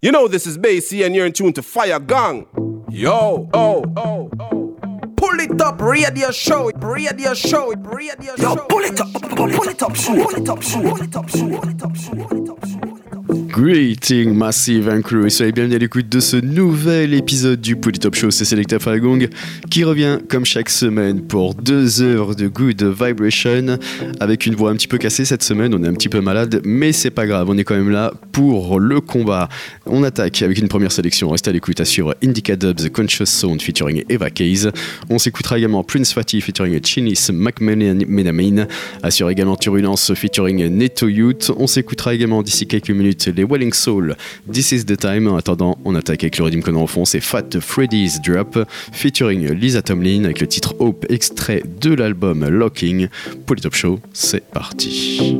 You know this is Basie and you're in tune to Fire Gang. Yo, oh, oh, oh. Pull it up, radio show, radio show, radio show. Yo, pull it up, pull it up, show, pull it up, show, pull it up, show, pull it up, show, pull it up, show. Greeting Massive and Crew et soyez bienvenue à l'écoute de ce nouvel épisode du Top Show, c'est Selecta Falgong qui revient comme chaque semaine pour deux heures de good vibration avec une voix un petit peu cassée cette semaine, on est un petit peu malade mais c'est pas grave, on est quand même là pour le combat. On attaque avec une première sélection, restez à l'écoute suivre Indica Dubs Conscious Sound featuring Eva Case. On s'écoutera également Prince Fatty featuring Chinis McMenamin, assure également Turbulence featuring Neto Youth. On s'écoutera également d'ici quelques minutes les Soul, This is the Time. En attendant, on attaque avec le rythme qu'on en fond, c'est Fat Freddy's Drop, featuring Lisa Tomlin avec le titre Hope, extrait de l'album Locking. Pour les Top Show, c'est parti.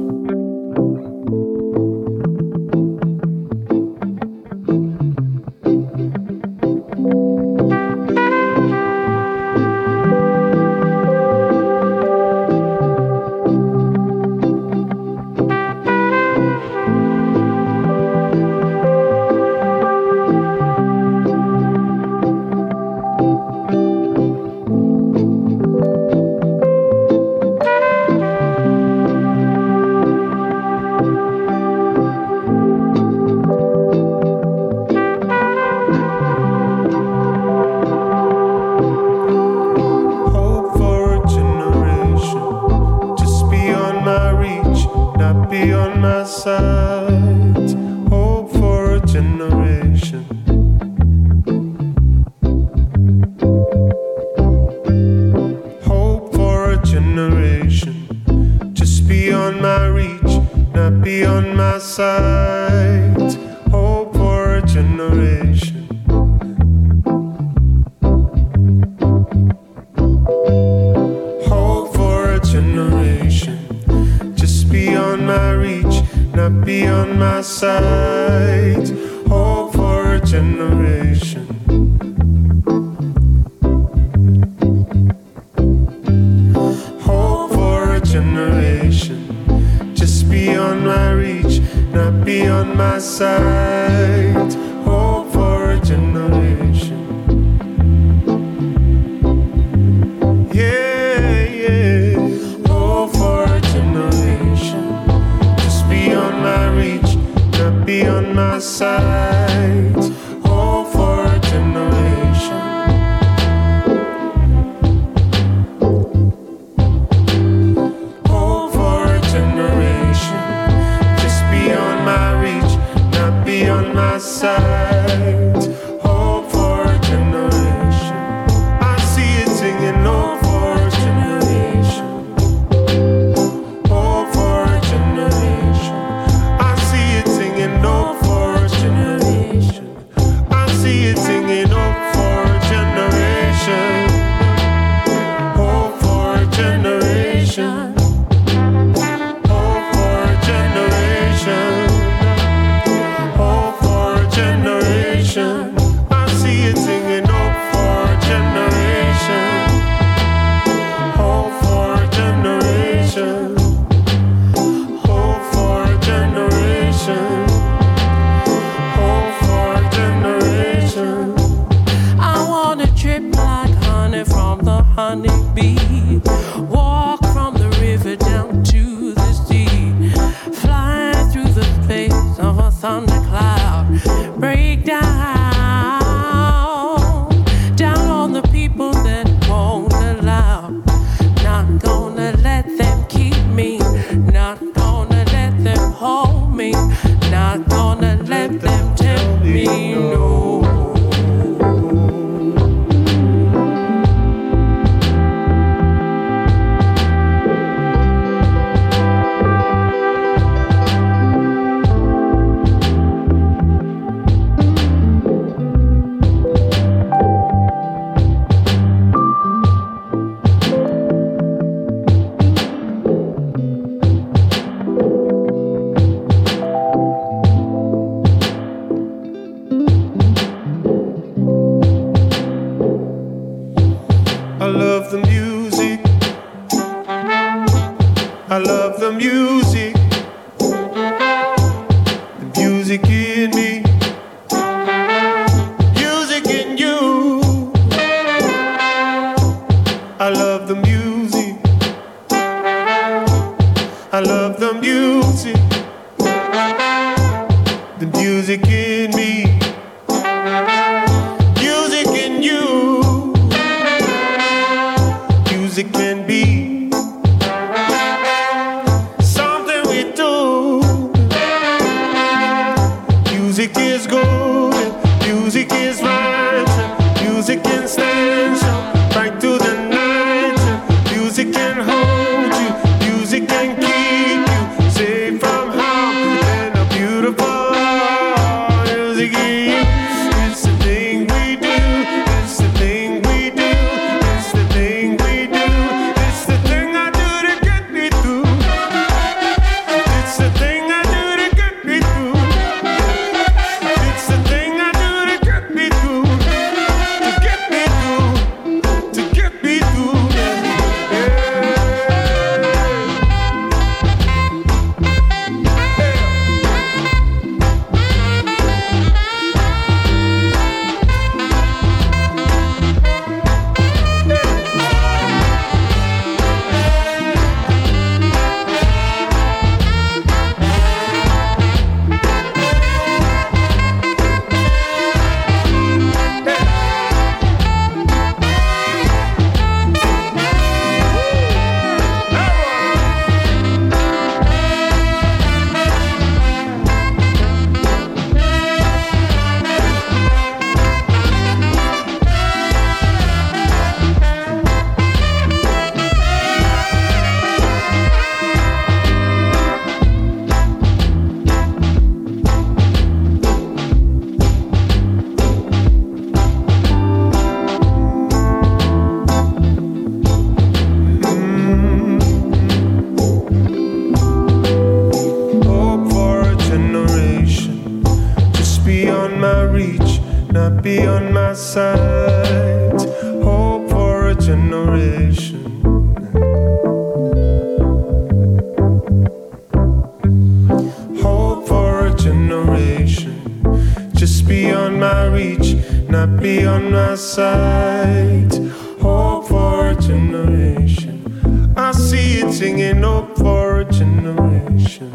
Hope for a generation. I see it singing hope for a generation.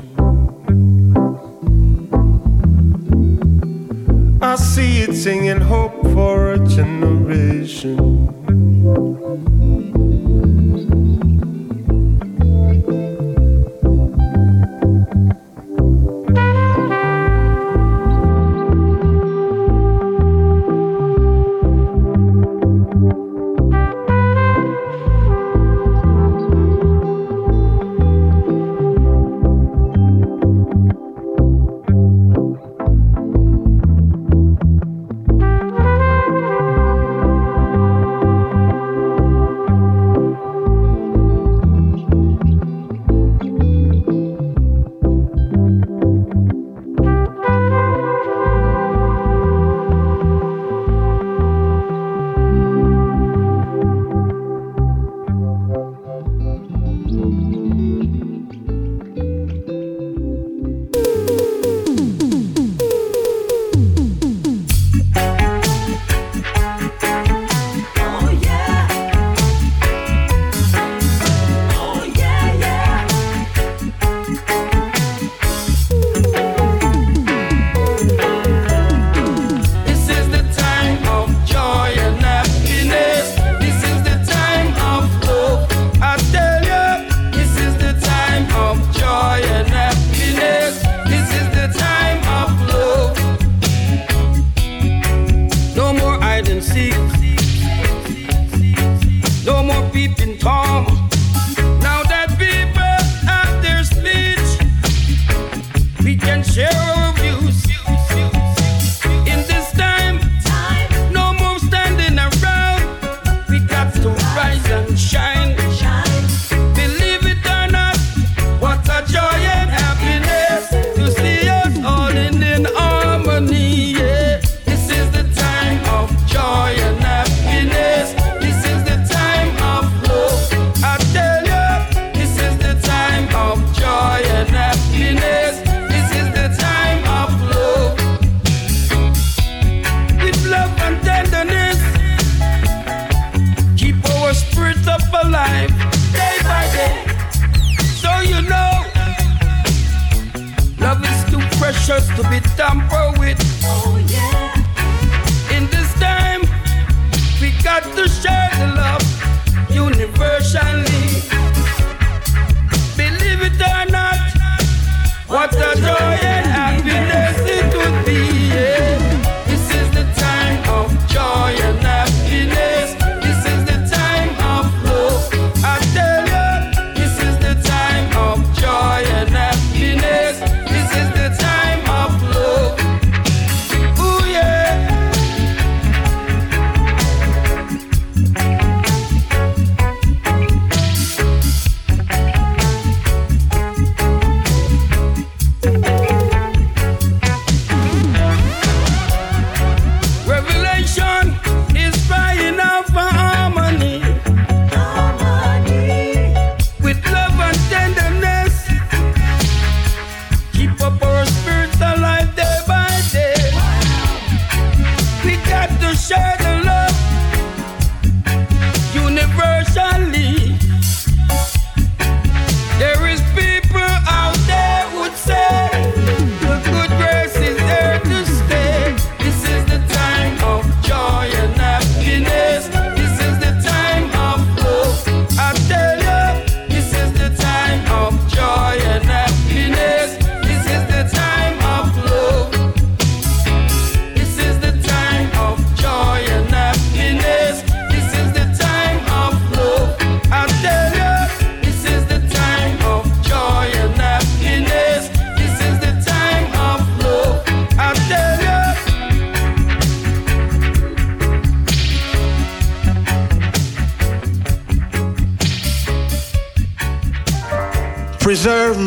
I see it singing hope for a generation.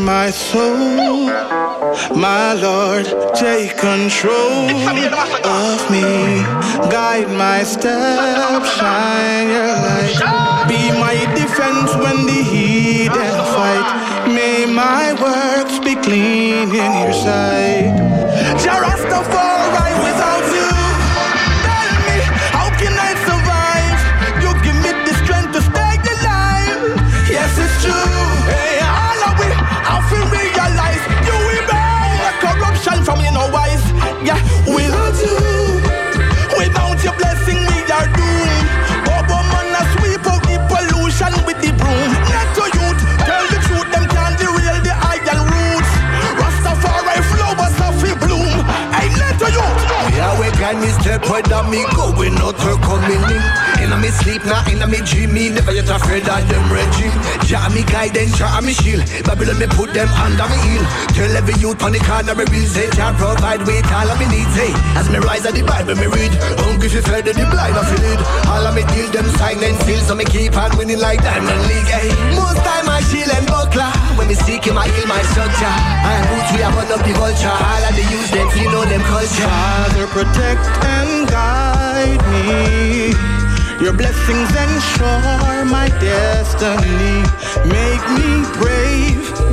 My soul, my Lord, take control of me. Guide my steps, shine your light. Be my defense when the heathen fight. May my works be clean in your sight. Jah Rastafari that me going out or coming in. Me sleep, now inna me dream, me never yet afraid of them regime. Jah me guidance, Jah me shield. Babylon me put them under me heel. Tell every youth on the corner me real say Jah provide with all of me needs. Hey, as me rise at the Bible me read. Hungry fi fed the blind of lead. All of me deal them silent still, so me keep on winning like Diamond League. Hey, most time I shield and buckler. When me seek him, I heal my structure. And roots we have one up the vulture. All of the use them, you know them culture. Father, protect and guide me. Your blessings ensure my destiny. Make me brave.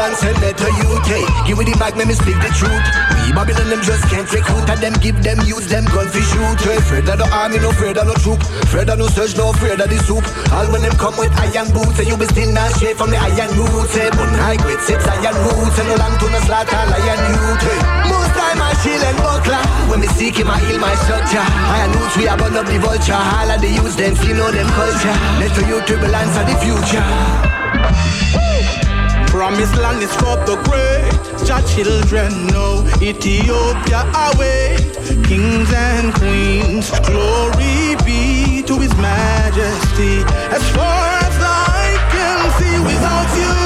Dribble send UK. Give me the mic, let me speak the truth. We Babylon them just can't recruit and them give them use them gun for shoot. Hey, afraid of the army, no afraid of no troop. Afraid of no search, no afraid of the soup. All when them come with iron boots, and you be still not straight from the iron roots. Hey, but high grade six iron roots, and no land to no slaughter lion youth. Hey, most time I shield and buckler. When me seek him, I heal my structure. Iron roots, we are burn up the vulture. All of the use them, you know them culture. Let to you turbulence of the future. Promised land is for the great. Your children know Ethiopia await. Kings and queens, glory be to his majesty. As far as I can see, without you,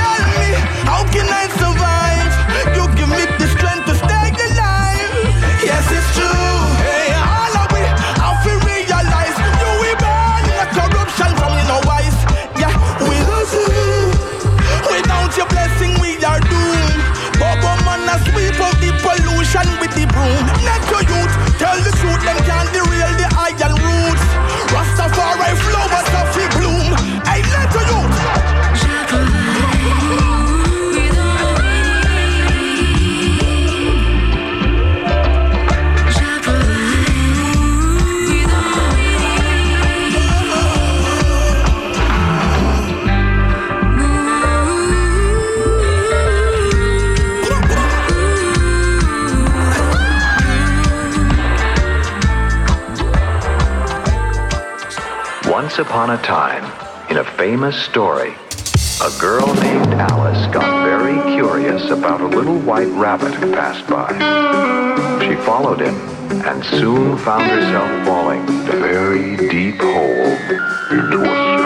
tell me, how can I upon a time, in a famous story, a girl named Alice got very curious about a little white rabbit who passed by. She followed him and soon found herself falling a very deep hole into a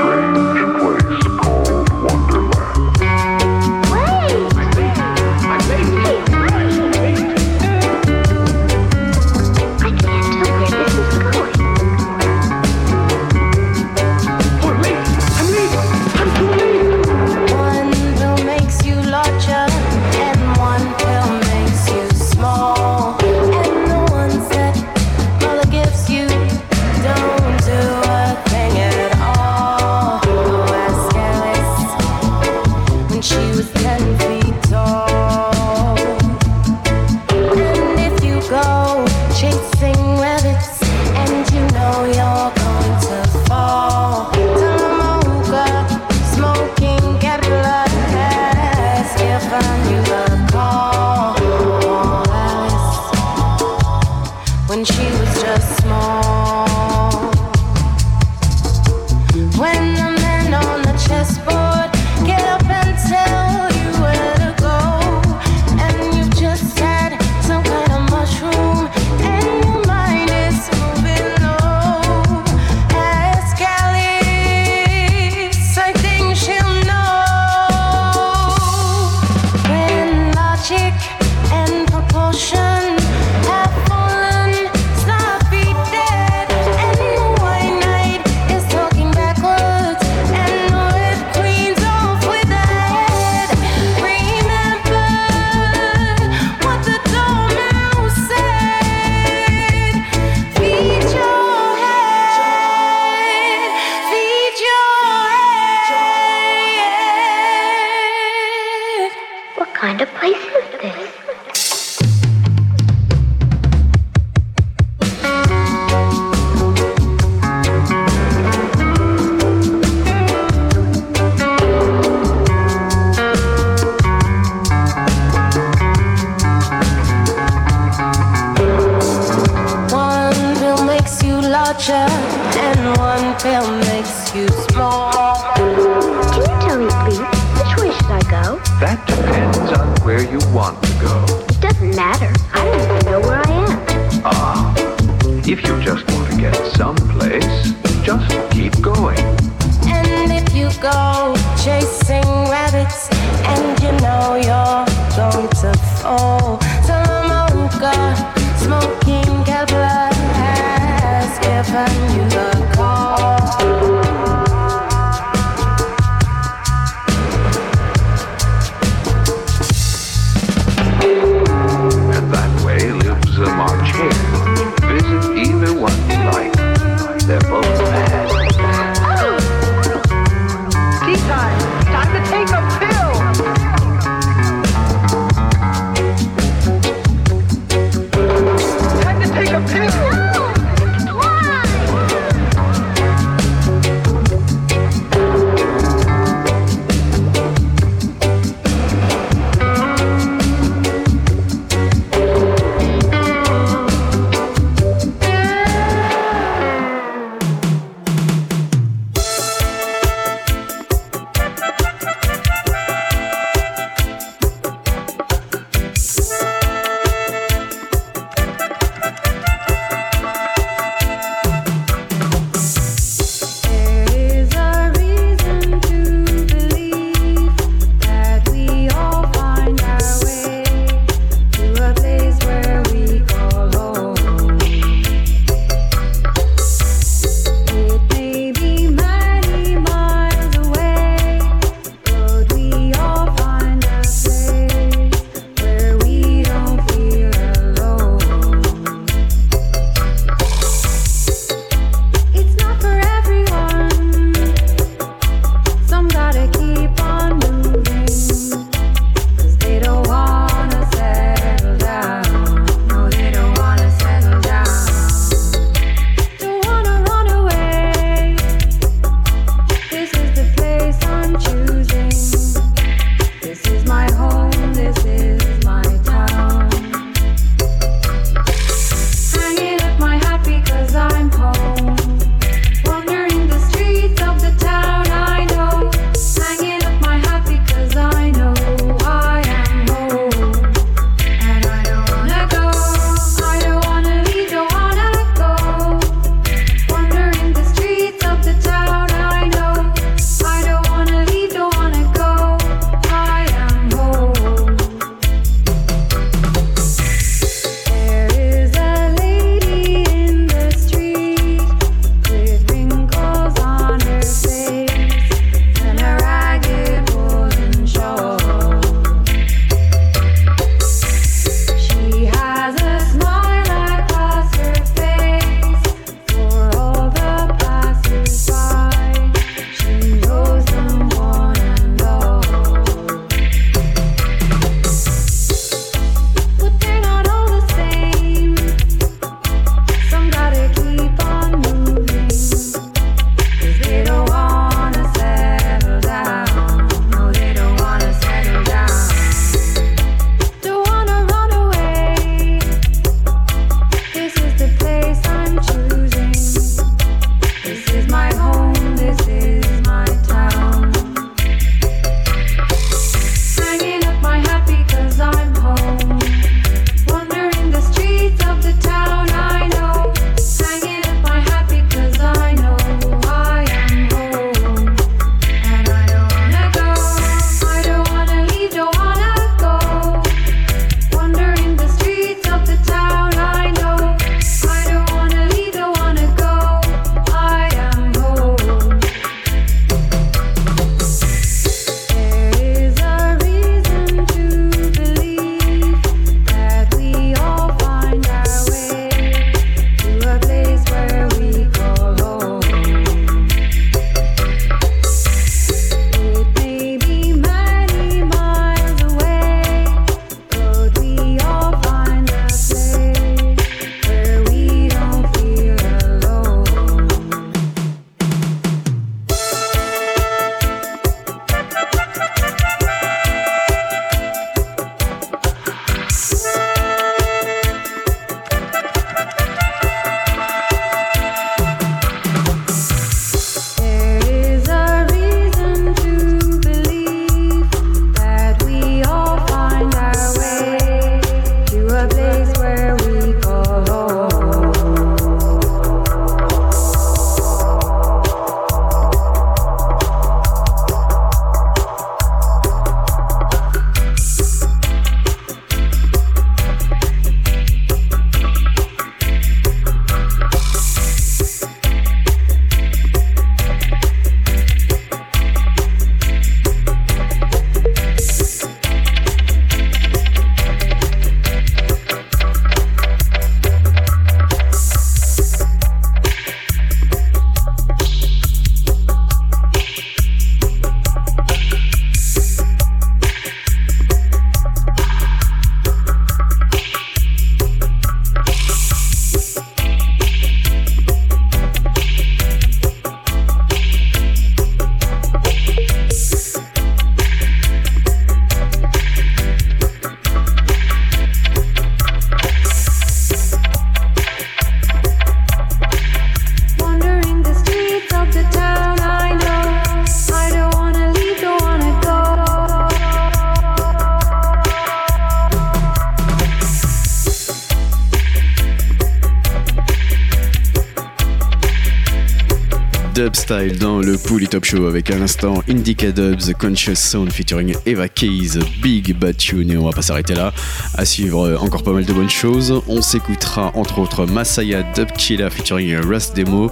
dans le Pouli Top Show avec à l'instant Indica Dubs, Conscious Sound featuring Eva Keys, Big Bad Tune et on va pas s'arrêter là. À suivre encore pas mal de bonnes choses. On s'écoutera entre autres Masaya Dub Killa featuring Rust Demo.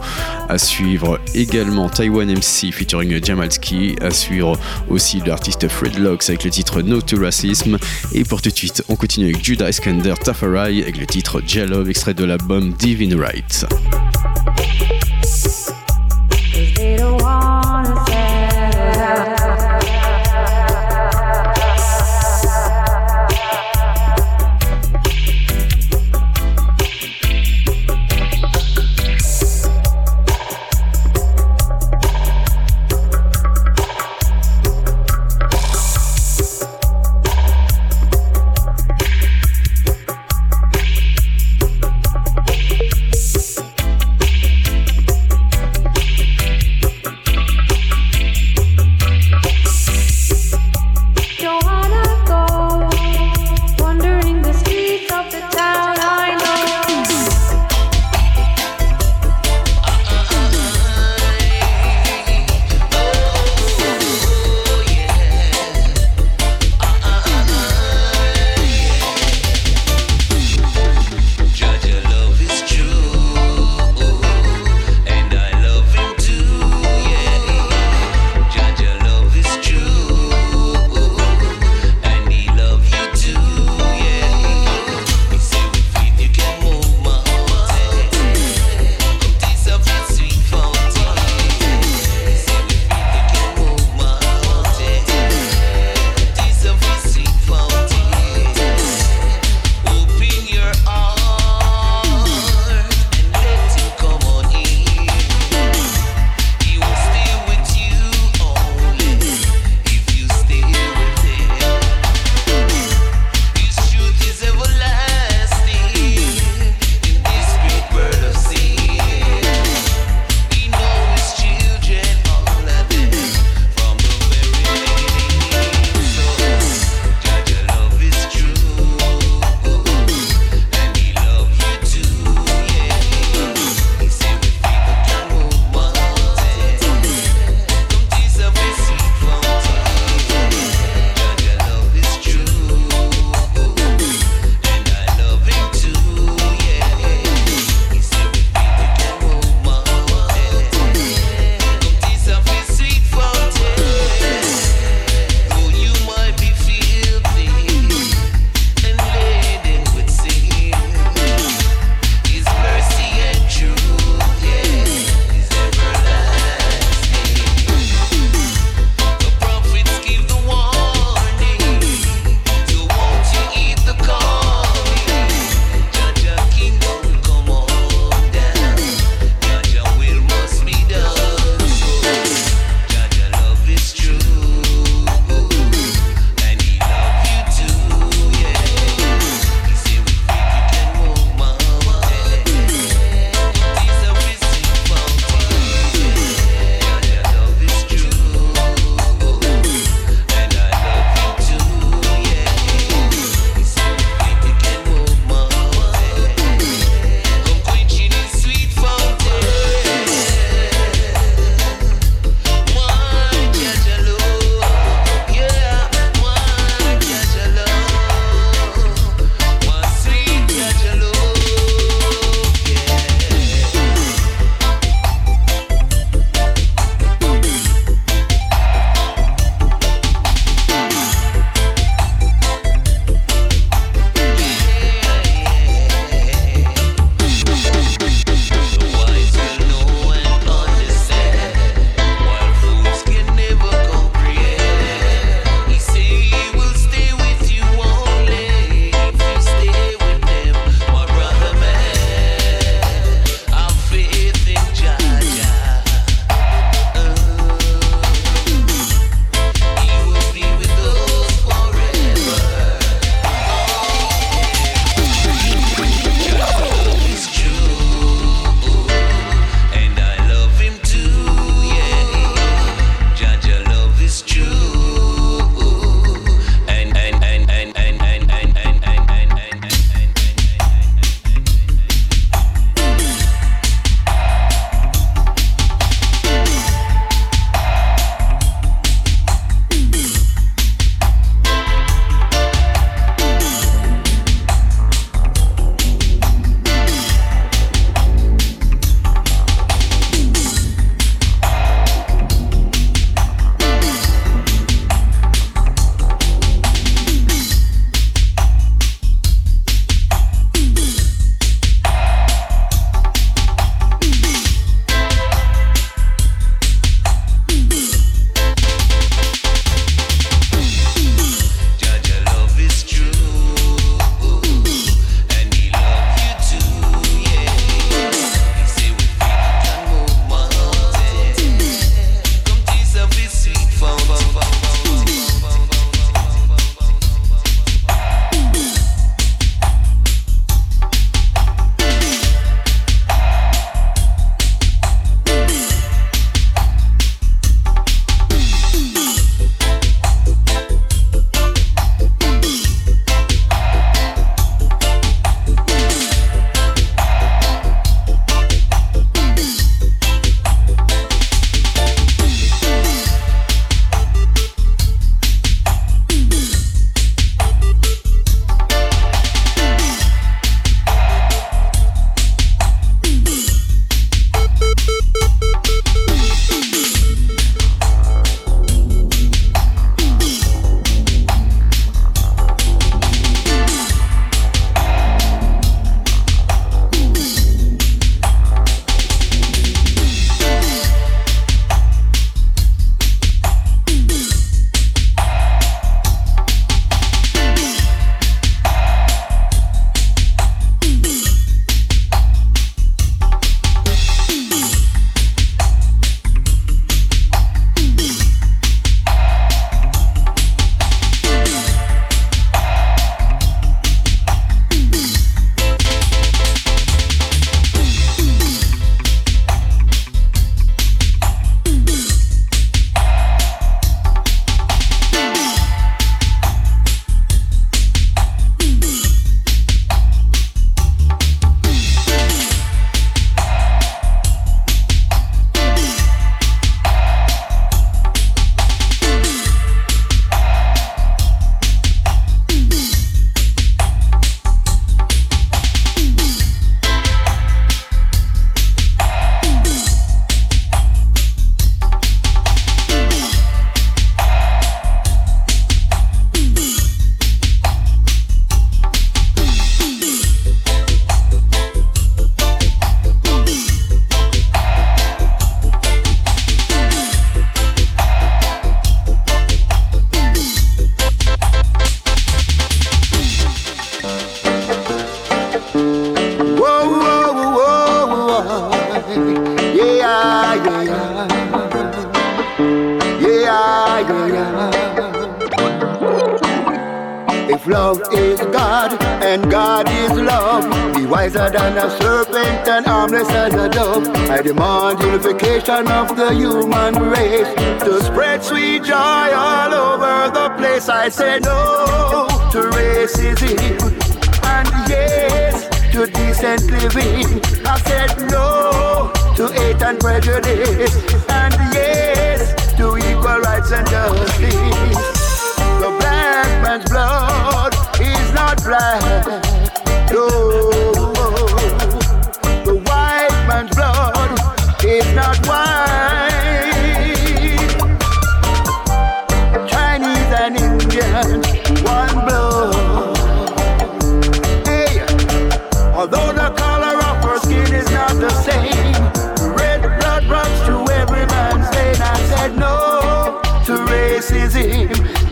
À suivre également Taiwan MC featuring Jamalski. À suivre aussi l'artiste Fred Locks avec le titre No to Racism. Et pour tout de suite, on continue avec Judah Iskander Tafarai avec le titre Jalove extrait de l'album Divine Right.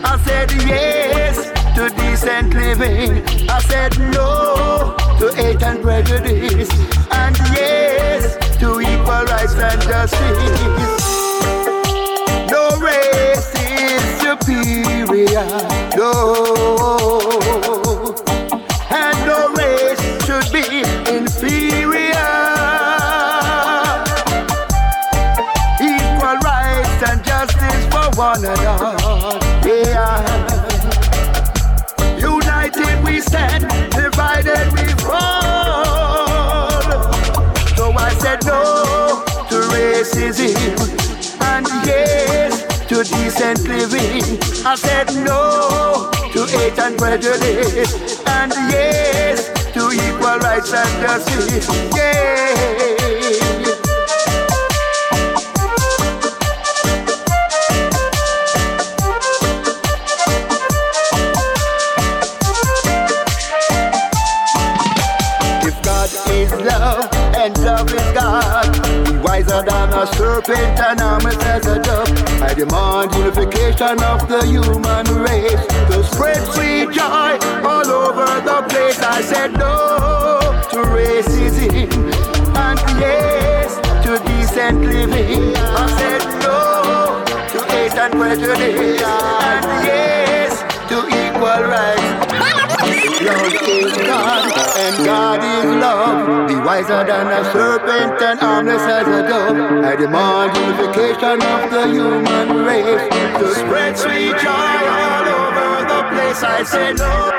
I said yes to decent living. I said no to hate and prejudice. And yes to equal rights and justice. No race is superior. No. And no race should be inferior. Equal rights and justice for one another. Stand, divided we fall. So I said no to racism and yes to decent living. I said no to hate and prejudice and yes to equal rights and justice. Yeah. Wiser than a serpent and harmless as a dove. I demand unification of the human race to spread sweet joy all over the place. I said no to racism and yes to decent living. I said no to hate and prejudice and yes to equal rights. Love is God and God is love. Be wiser than a serpent and harmless as a dove. I demand unification of the human race to spread sweet joy all over the place. I say no.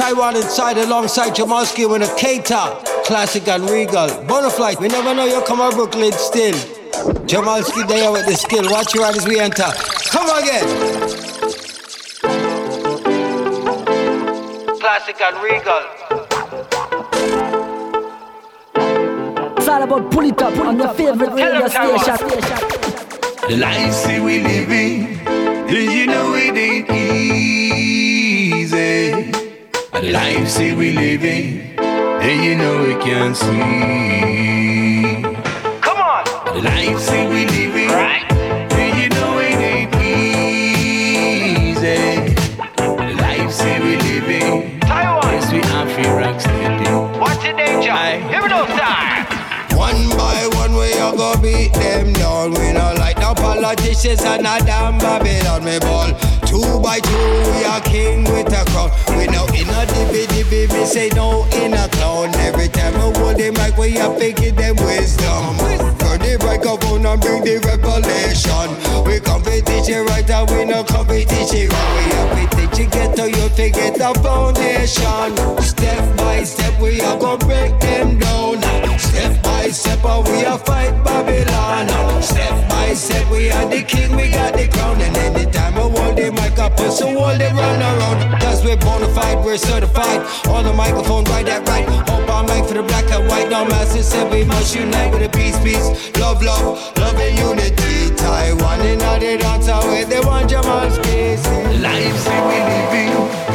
Original Taiwan inside alongside Jamalski with a K-Top. Classic and regal. Bonaflight, we never know you come out Brooklyn still. Jamalski there with the skill. Watch your as we enter. Come again. Classic and regal. It's all about pull it up on your favorite radio station. The life see we living, you know it ain't easy. The life see we living, and you know it can't see. Come on. The life see we living, right? And you know it ain't easy. The life see we living, Taiwan. Yes, we are free rock steady. What's the danger? Here we go, time. One by one, we all go beat them down. We not like no politicians and a damn Babylon, me ball. Two by two, we are king with a crown. We know in a dibby dibby, me say no in a clown. Every time I hold the mic, we are picking them wisdom. For the microphone and bring the revelation. We competition right and we no competition wrong. We have to teach you get to you to get the foundation. Step by step, we are gonna break them down. Step by step, we are fight Babylon. Step by step, we are the king, we got the crown. And anytime I the mic up, so hold it run around. Cause we're bona fide, we're certified. On the microphone, right that right. Hope I'm like for the black and white. No master said we must unite with a peace, peace. Love, love, love and unity. Taiwan and all the dance away, they want Jamal's case. Life say we living,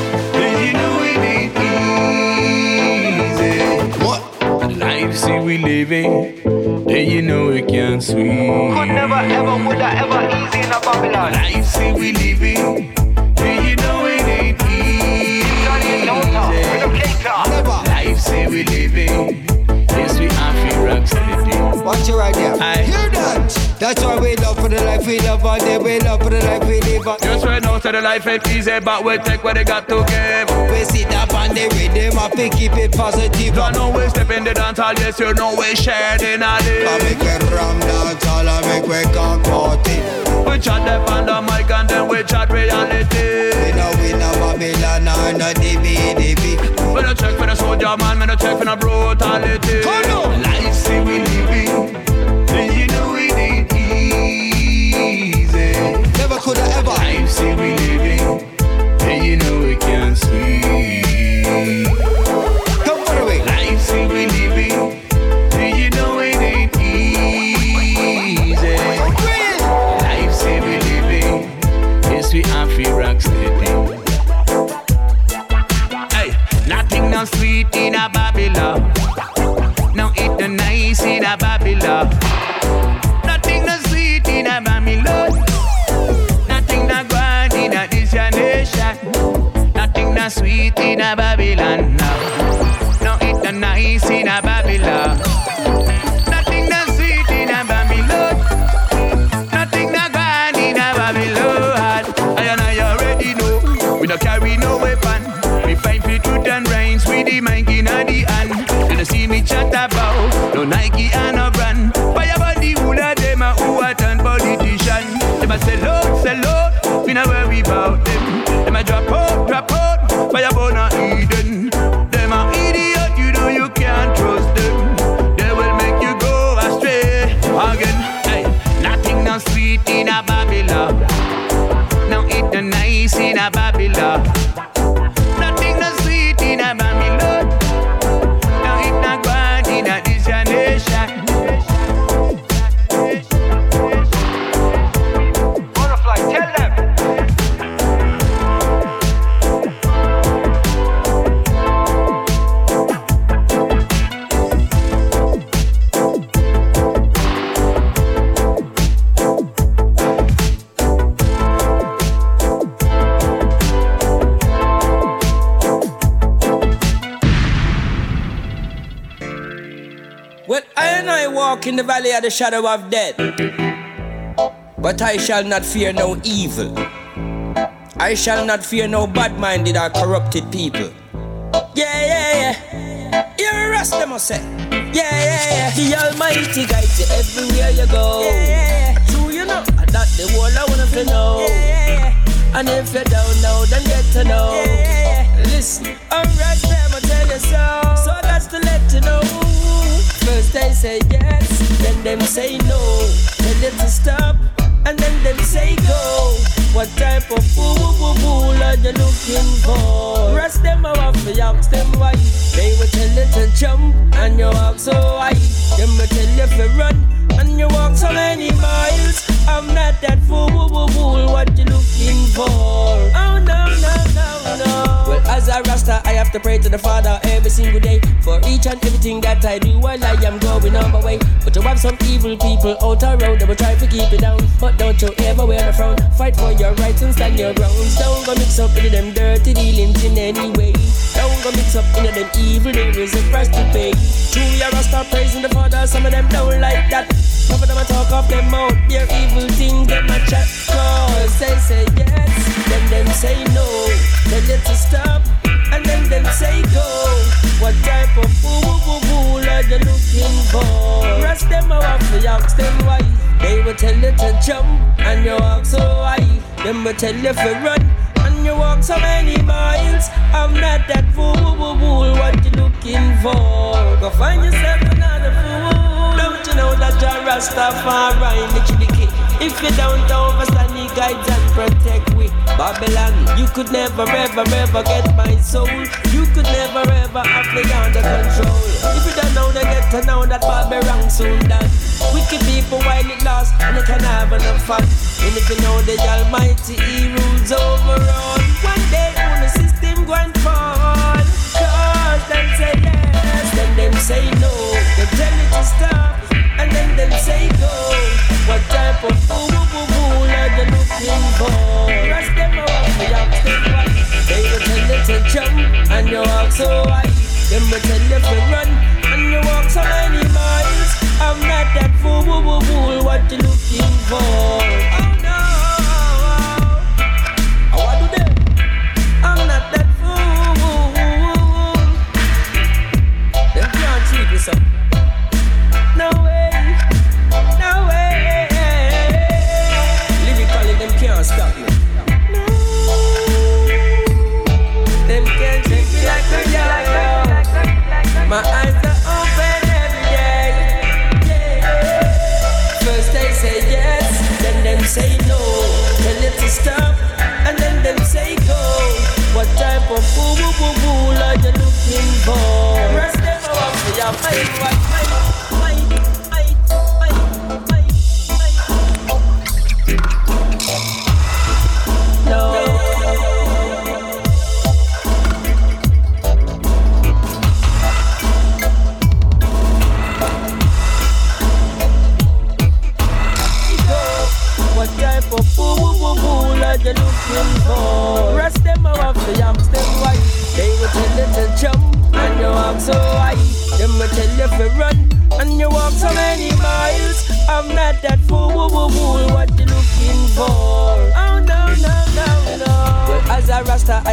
Say we living, then you know it can't sweet. Could never, ever, would I ever easy in a Babylon. Life say we living, then you know it ain't easy. Life say we living, yes we are free rock. Watch it right there. Aye. Hear that? That's why we love for the life we love all day. We love for the life we live. on. Just when out to the life ain't easy, but we take what they got to give. We sit up on the rhythm up and keep it positive. Don't know we step in the dance hall, yes you know we shared in a I day. make we ram dance all I make we cut it. We chat them on the mic and then we chat reality. We know we know Babylon or no DB DB. We no check for the soldier man, we no check for the brutality. Come on. Life see we then you know it ain't easy. Never could have ever. Life see we living, then you know it can't sweet. Valley of the shadow of death, but I shall not fear no evil. I shall not fear no bad minded or corrupted people. Yeah, yeah, yeah. You're a Rasta, must say. Yeah, yeah, yeah. The Almighty guides you everywhere you go. Yeah, yeah, yeah. True, you know. And that the whole I wanna to know. Yeah, yeah, yeah. And if you don't know, then get to know. Yeah, yeah, yeah. Listen, I'm right there, I'ma tell you so. So got to let you know. First they say yes, then them say no. Tell you to stop, and then them say go. What type of fool fool are you looking for? Rest them out for ask them why. They will tell you to jump, and you walk so high. Them will tell you to run, and you walk so many miles. I'm not that fool fool. What you looking for? As a Rasta, I have to pray to the Father every single day for each and everything that I do while I am going on my way. But you have some evil people out around that will try to keep it down. But don't you ever wear a frown. Fight for your rights and stand your grounds. Don't go mix up in them dirty dealings in any way. Don't go mix up in them evil. There is a price to pay. True, your Rasta praising the Father. Some of them don't like that. Some of them I talk off them out. Their evil things them a chat. Cause they say yes, then them say no. Tell you to stop, and then them say go. What type of fool fool are you looking for? Rest them out for ask them why. They will tell you to jump, and you walk so high. Them will tell you to run, and you walk so many miles. I'm not that fool fool fool. What you looking for? Go find yourself another know that you're Rastafari, kid. If you don't overstand, he guides and protect we. Babylon, you could never, ever, ever get my soul. You could never, ever have me under control. If you don't know, then get to know that Babylon soon done. Wicked people while it lost, and they can have enough fun. And if you know the Almighty, He rules over all. One day, when the system going fall, cause them say yes, then them say no. They tell you to stop, and then them say go. What type of fool fool fool are you looking for? Rush them out, me ask them why. They will tell you to jump, and you walk so high. Them will tell you to run, and you walk so many miles. I'm not that fool fool fool. What you looking for? For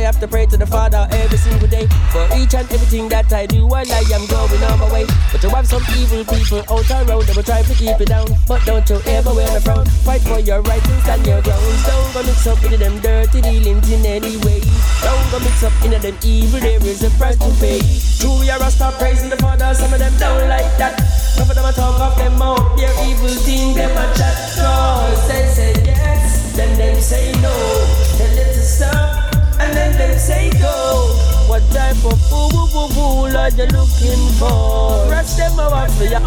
have to pray to the Father every single day for each and everything that I do while I am going on my way. But you have some evil people out around that will try to keep it down. But don't you ever wear a frown. Fight for your rights and stand your grounds. Don't go mix up in them dirty dealings in any way. Don't go mix up in them evil. There is a price to pay. True, your Rasta praising the Father. Some of them don't like that. Some of them a talk off them out. Their evil thing, them a chat. Cause they say yes, then them say no. Tell you to stop, and then them say go. What type of fool fool fool are you looking for? Rush them out for ya.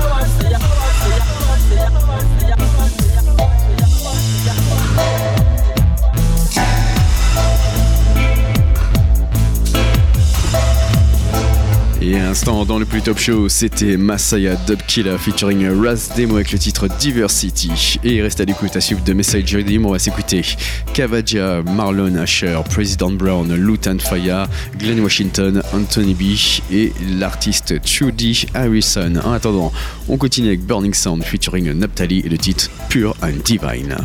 for l'instant, dans le plus top show, c'était Masaya Dubkilla featuring Raz Demo avec le titre Diversity. Et reste à l'écoute à suivre de Message Redeem, on va s'écouter Kavaja, Marlon Asher, President Brown, Lutan Faya, Glenn Washington, Anthony B et l'artiste Trudy Harrison. En attendant, on continue avec Burning Sound featuring Naphtali et le titre Pure and Divine.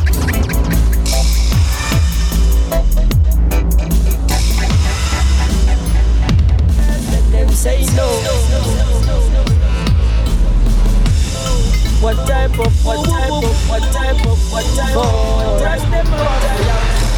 What type of, what type of, what type of, what type of, what type of, what type of,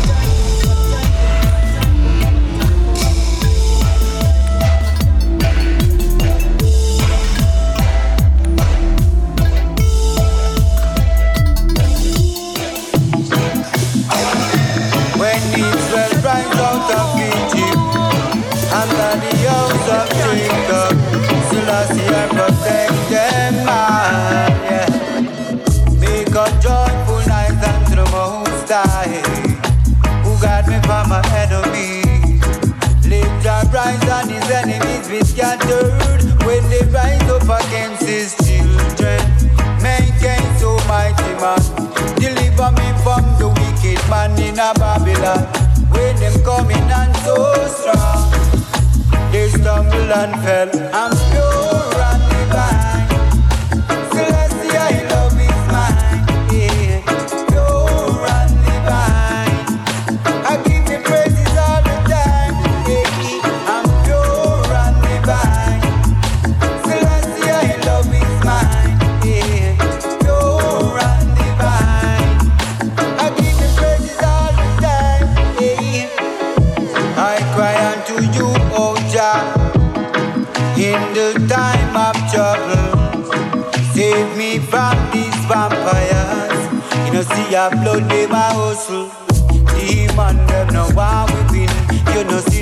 under the house of Jacob. Selassie, I protect. guard me from my enemies. Lift up, rise on his enemies be scattered when they rise up against his children. make him so mighty man, deliver me from the wicked man in a Babylon. When them coming and so strong, they stumble and fell. I'm pure and divine. no see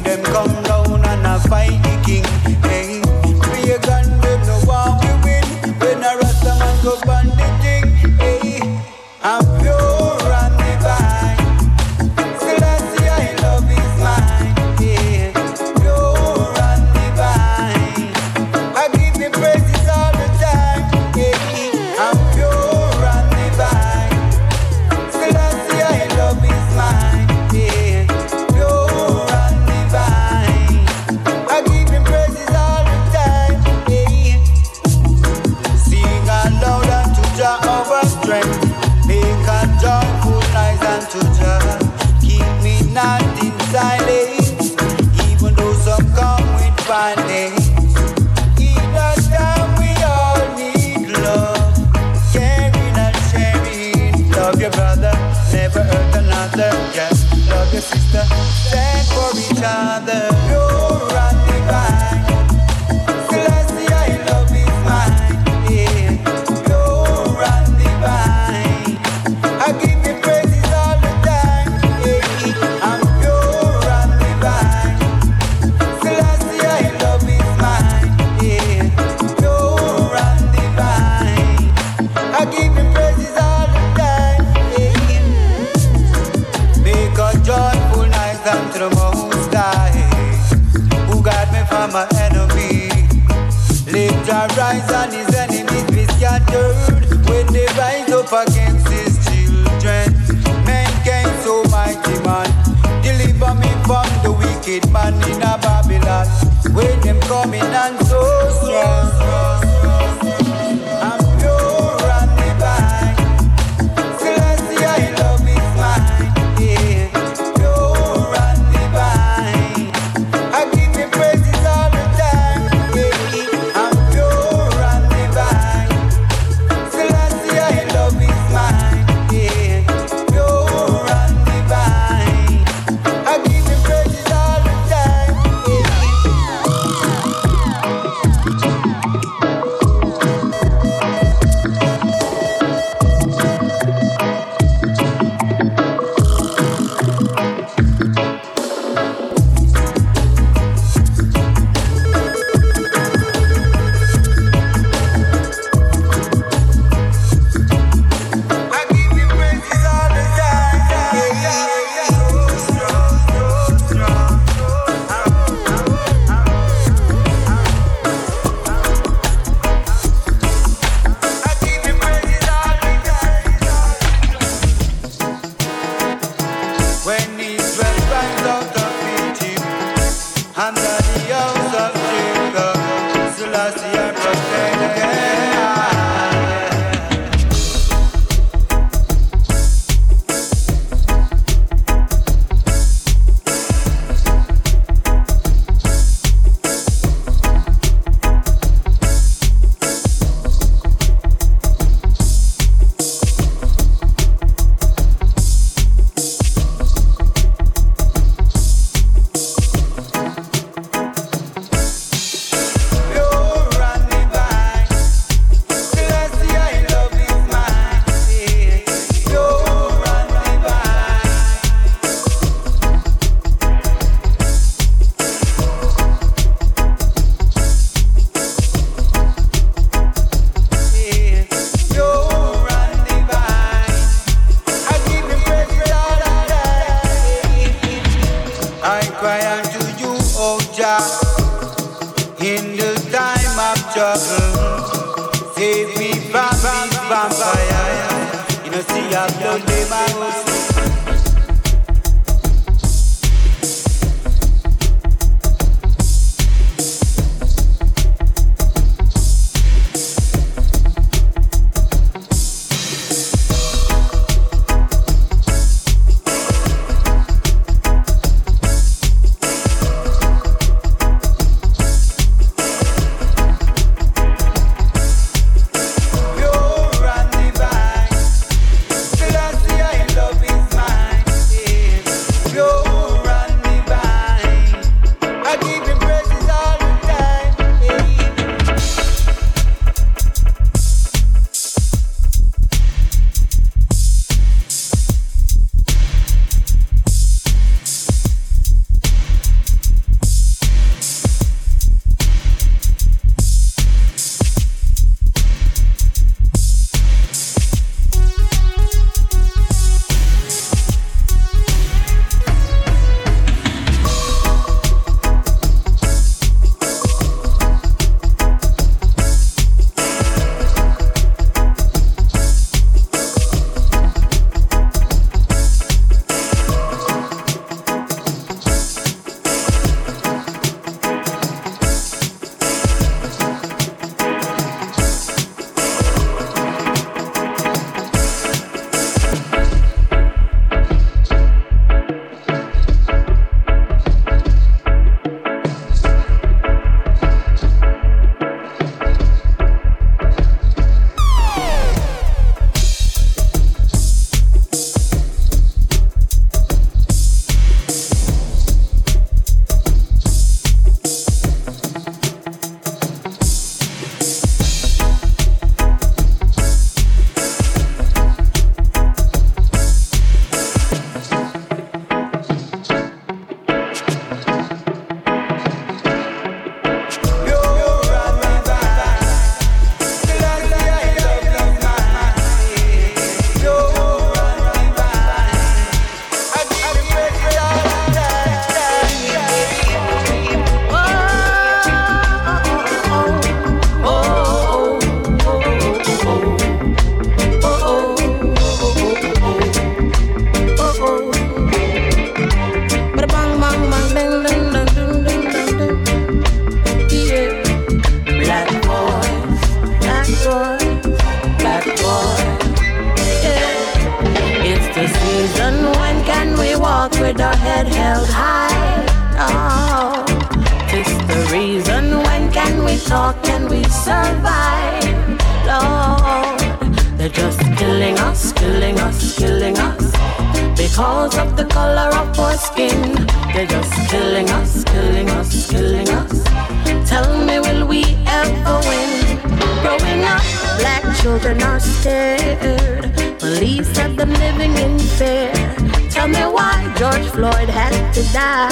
Floyd had to die.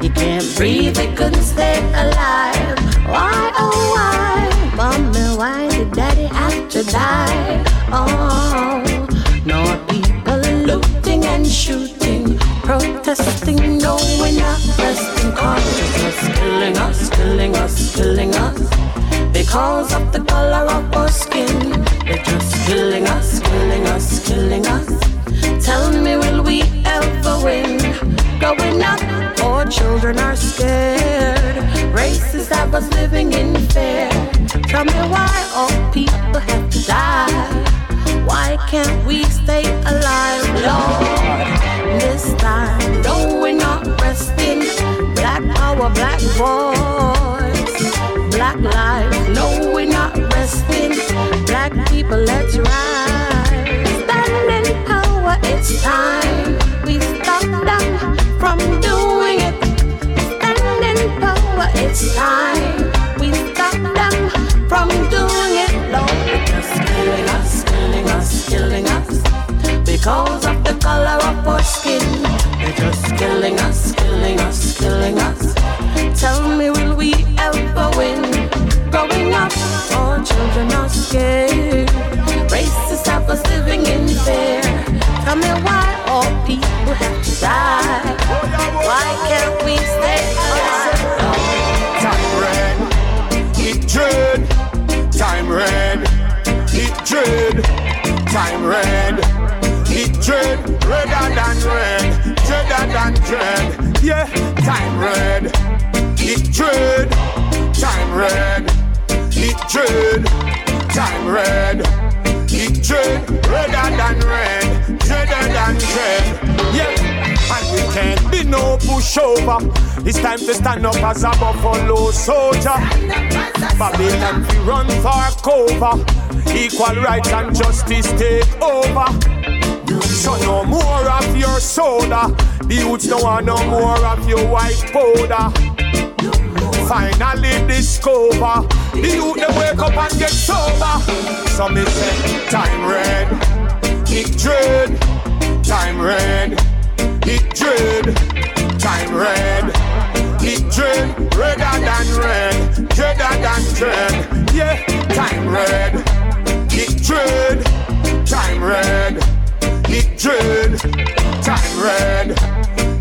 He can't breathe, he couldn't stay alive. Why, oh why? Mommy, why did daddy have to die? Oh, no people looting and shooting, protesting, no, we're not resting. Cause it's killing us, killing us, killing us. Because of the color of us living in fear. Tell me why all people have to die. Why can't we stay alive, Lord? This time, no, we're not resting. Black power, black voice, black lives. No, we're not resting. Black people, let's rise. Stand in power, it's time. We stop them from doing it's time. We stop them from doing it. They're just killing us, killing us, killing us. Because of the color of our skin, they're just killing us, killing us, killing us. Tell me, will we ever win? Growing up, our children are scared. Racists have us living in fear. Tell me why all people have to die. Why can't we stay alive? Dread, time red. It dread, redder than red, dreader than dread. Yeah, time red. It dread, time red. It dread, time red. It dread, redder than red, dreader than dread. Yeah, and we can't be no pushover. It's time to stand up as a buffalo soldier. Babylon we run for cover. Equal rights and justice take over. So no more of your soda. The youths don't want no more of your white powder. Finally discover the youth they wake up and get sober. So me say time red, it dread. Time red, it dread. Time red, it dread. Redder than red, dreader than dread. Yeah, time red, it dread. Time red. It dread, time red.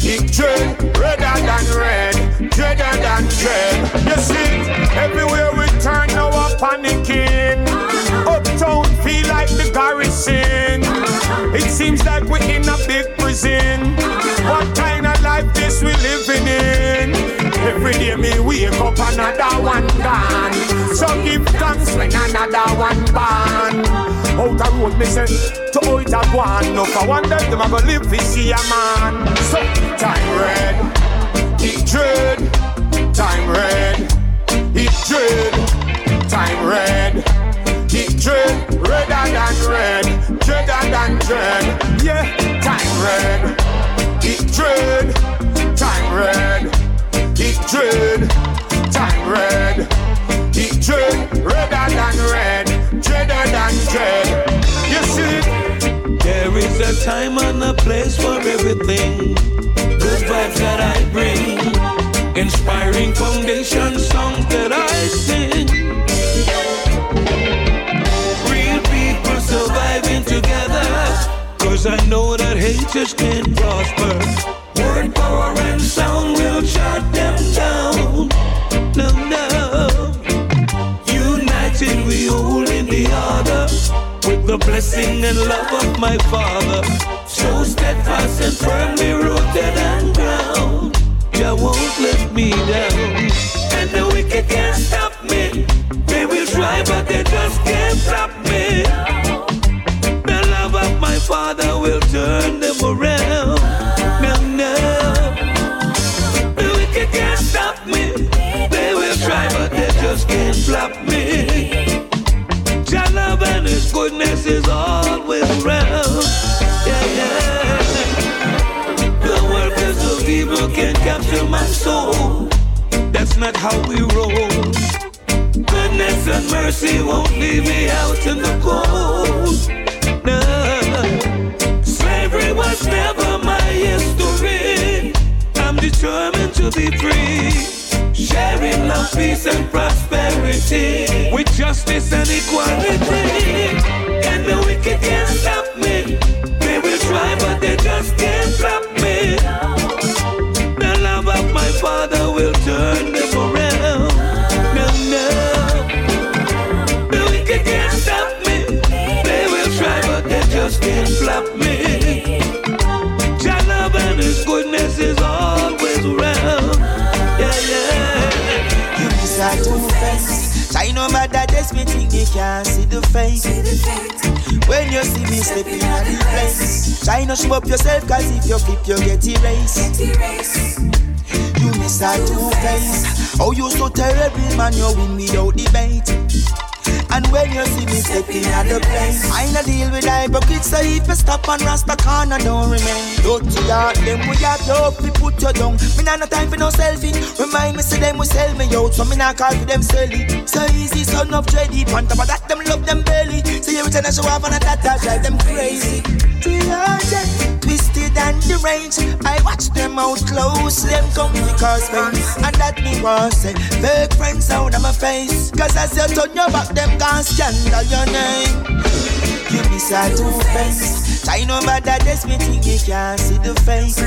It dread, redder than red, dreader than dread. You see, everywhere we turn now we're panicking. Uptown feel like the garrison. It seems like we're in a big prison. What kind of life this we living in? Every day me wake up another one gone. So give thanks when another one born. Out the road me say to out a one. No for one day them a go live fi see a man. So time red, it dread. Time red, it dread. Time red, it dread. Redder than red, dreader than dread. Yeah, time red, it dread. Time red, it dread. Time red, dread. Than red, dreader than dread. You see, There is a time and a place for everything. Good vibes that I bring. Inspiring foundation songs that I sing. Real people surviving together. Cause I know that haters can't prosper. Word power and sound will shut down. Blessing and love of my Father. So steadfast and firmly rooted and ground. Jah won't let me down. Capture my soul. That's not how we roll. Goodness and mercy won't leave me out in the cold. No. Slavery was never my history. I'm determined to be free. Sharing love, peace, and prosperity with justice and equality. And the wicked can't stop When you see me stepping out the place. Try not show up yourself cause if you flip you get erased. You miss a two-face Oh you so terrible man you win without debate and when you see me stepping out the place I no deal with hypocrites So if you stop and rasta corner don't remain. Dirty heart them we have you up We put you down. Me nah no time for no selfie. Remind me say them we sell me out. So me nah call for them selling So easy son of dready On top of that them love them belly. So every time I show up on a that I drive them crazy. T-R-J, Twisted and deranged I watch them out close Them come because friends And that me want say Fake friends out of my face Cause as you turn your back them can't scandal your name You miss a two-face Try no matter this me think you can't see the face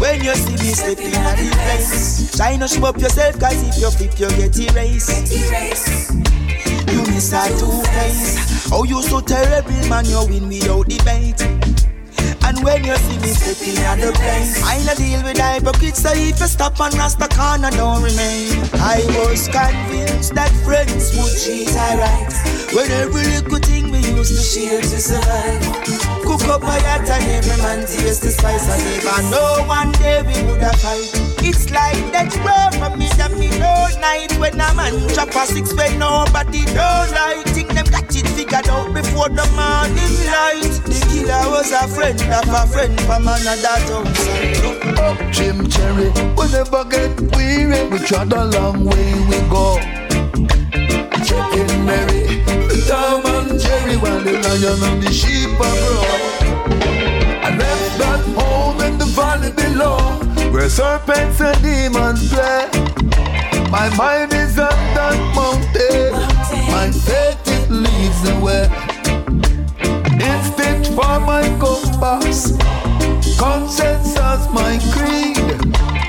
When you see me stepping at the place Try not show up yourself, cause if you flip, you get erased. You miss a two-face. Oh, you so terrible, man, you win without debate. And when you see me stepping at the place, I no deal with hypocrites, so if you stop and rasta corner, don't remain. I was convinced that friends would treat I right. When every little thing we used to share to survive. Cook up my heart and every man taste the spice and even know one day we would have fight. It's like that road from me that me all night when a man chop a six when nobody don't like. Got it figured out before the morning light. The killer was a friend of a friend from another town. Jim Cherry, we never get weary. We trod a long way we go. Checking Mary, Tom and Jerry, while the lion and the sheep are grow. I left that home in the valley below, where serpents and demons play. My mind is on that mountain, my faith it leads the way. Instinct for my compass, consensus my creed,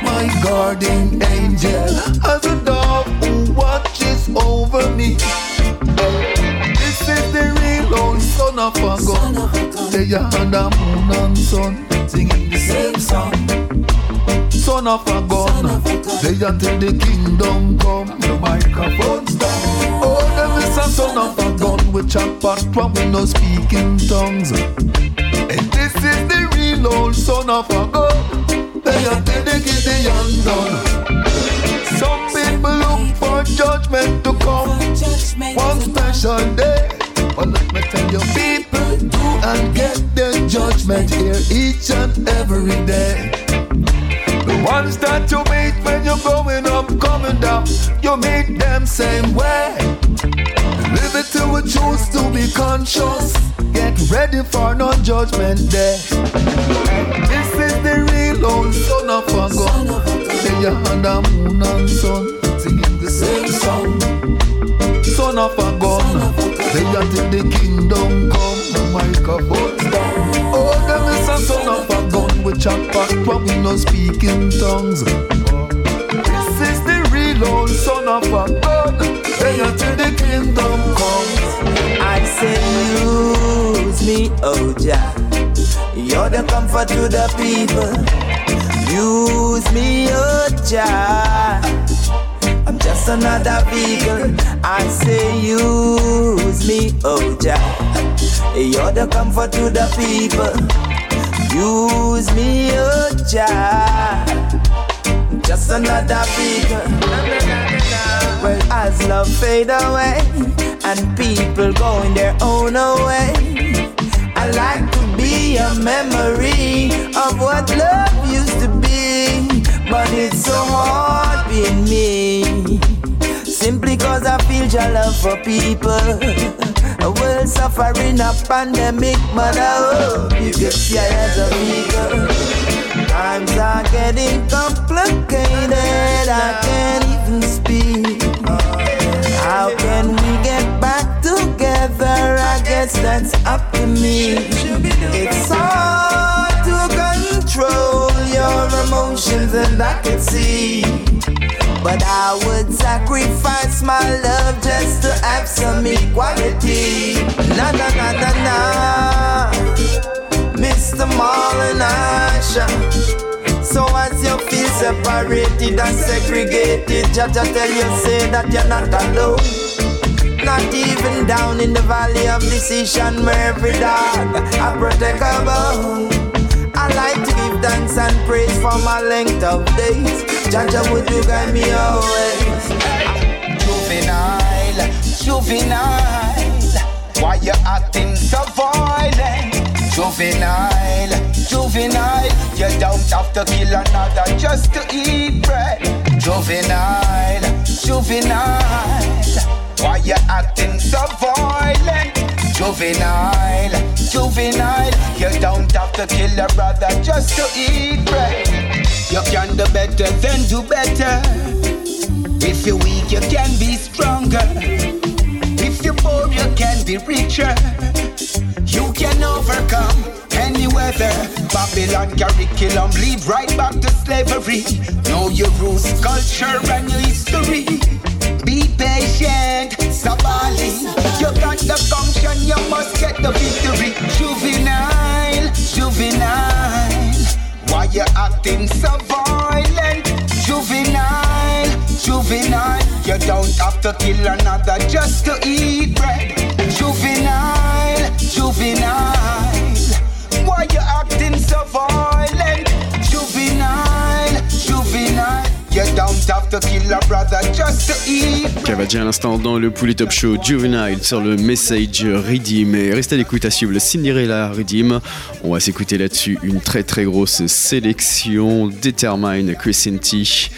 my guardian angel, as a dove who watches over me. This is the real old son of a gun. They are the moon and sun singing the same song. Son of a gun, they until the kingdom come. The microphone stop. A son of a gun with chop part when we no speak in tongues. And this is the real old son of a gun. They until the Gideon done. Some people look for judgment to come. One special day. But let me tell you, people do and get their judgment here each and every day. The ones that you meet when you're going up, coming down, you meet them same way. Live it till we choose to be conscious. Get ready for no judgment day. This is the real old son of a gun. They are under moon and sun, singing the same song. Son of a gun, they until the kingdom come. The microphone down. Oh, them is a son of a gun with chop back when we no speak in tongues. This is the real old son of a gun. They until kingdom comes. I say, use me, oh Jah. You're the comfort to the people. Use me, oh Jah. I'm just another vehicle. I say, use me, oh Jah. You're the comfort to the people. Use me, oh Jah. Just another vehicle. As love fade away and people going their own way, I like to be a memory of what love used to be. But it's so hard being me. Simply cause I feel your love for people. A world suffering a pandemic, but I hope you see I as a vehicle. Times are getting complicated, I can't even. How can we get back together? I guess that's up to me. It's hard to control your emotions, and I can see. But I would sacrifice my love just to have some equality. Na na na na na. Mr. Marlon Asher. Separated and segregated, Jah Jah tell you say that you're not alone. Not even down in the valley of decision where every dog I a bone. I like to give thanks and praise for my length of days. Jah Jah, would you guide me always? Juvenile, juvenile. Why you acting so violent? Juvenile, juvenile. You don't have to kill another just to eat bread. Juvenile, juvenile. Why you acting so violent? Juvenile, juvenile. You don't have to kill a brother just to eat bread. You can do better than do better. If you're weak, you can be stronger. Poor, you can be richer. You can overcome any weather. Babylon curriculum lead right back to slavery. Know your roots, culture, and your history. Be patient, Sabali. You got the function, you must get the victory. Juvenile, juvenile. Why you acting so violent? Juvenile, juvenile. You don't have to kill another just to eat bread. Juvenile, juvenile. Why you acting so violent? Juvenile, juvenile. You don't have to kill a brother just to eat Cavadji à l'instant dans le Poulet Top Show Juvenile sur le Message Redeem. Et restez à l'écoute à suivre le Cinderella Redeem. On va s'écouter là-dessus une très très grosse sélection. Determine, Crescenti,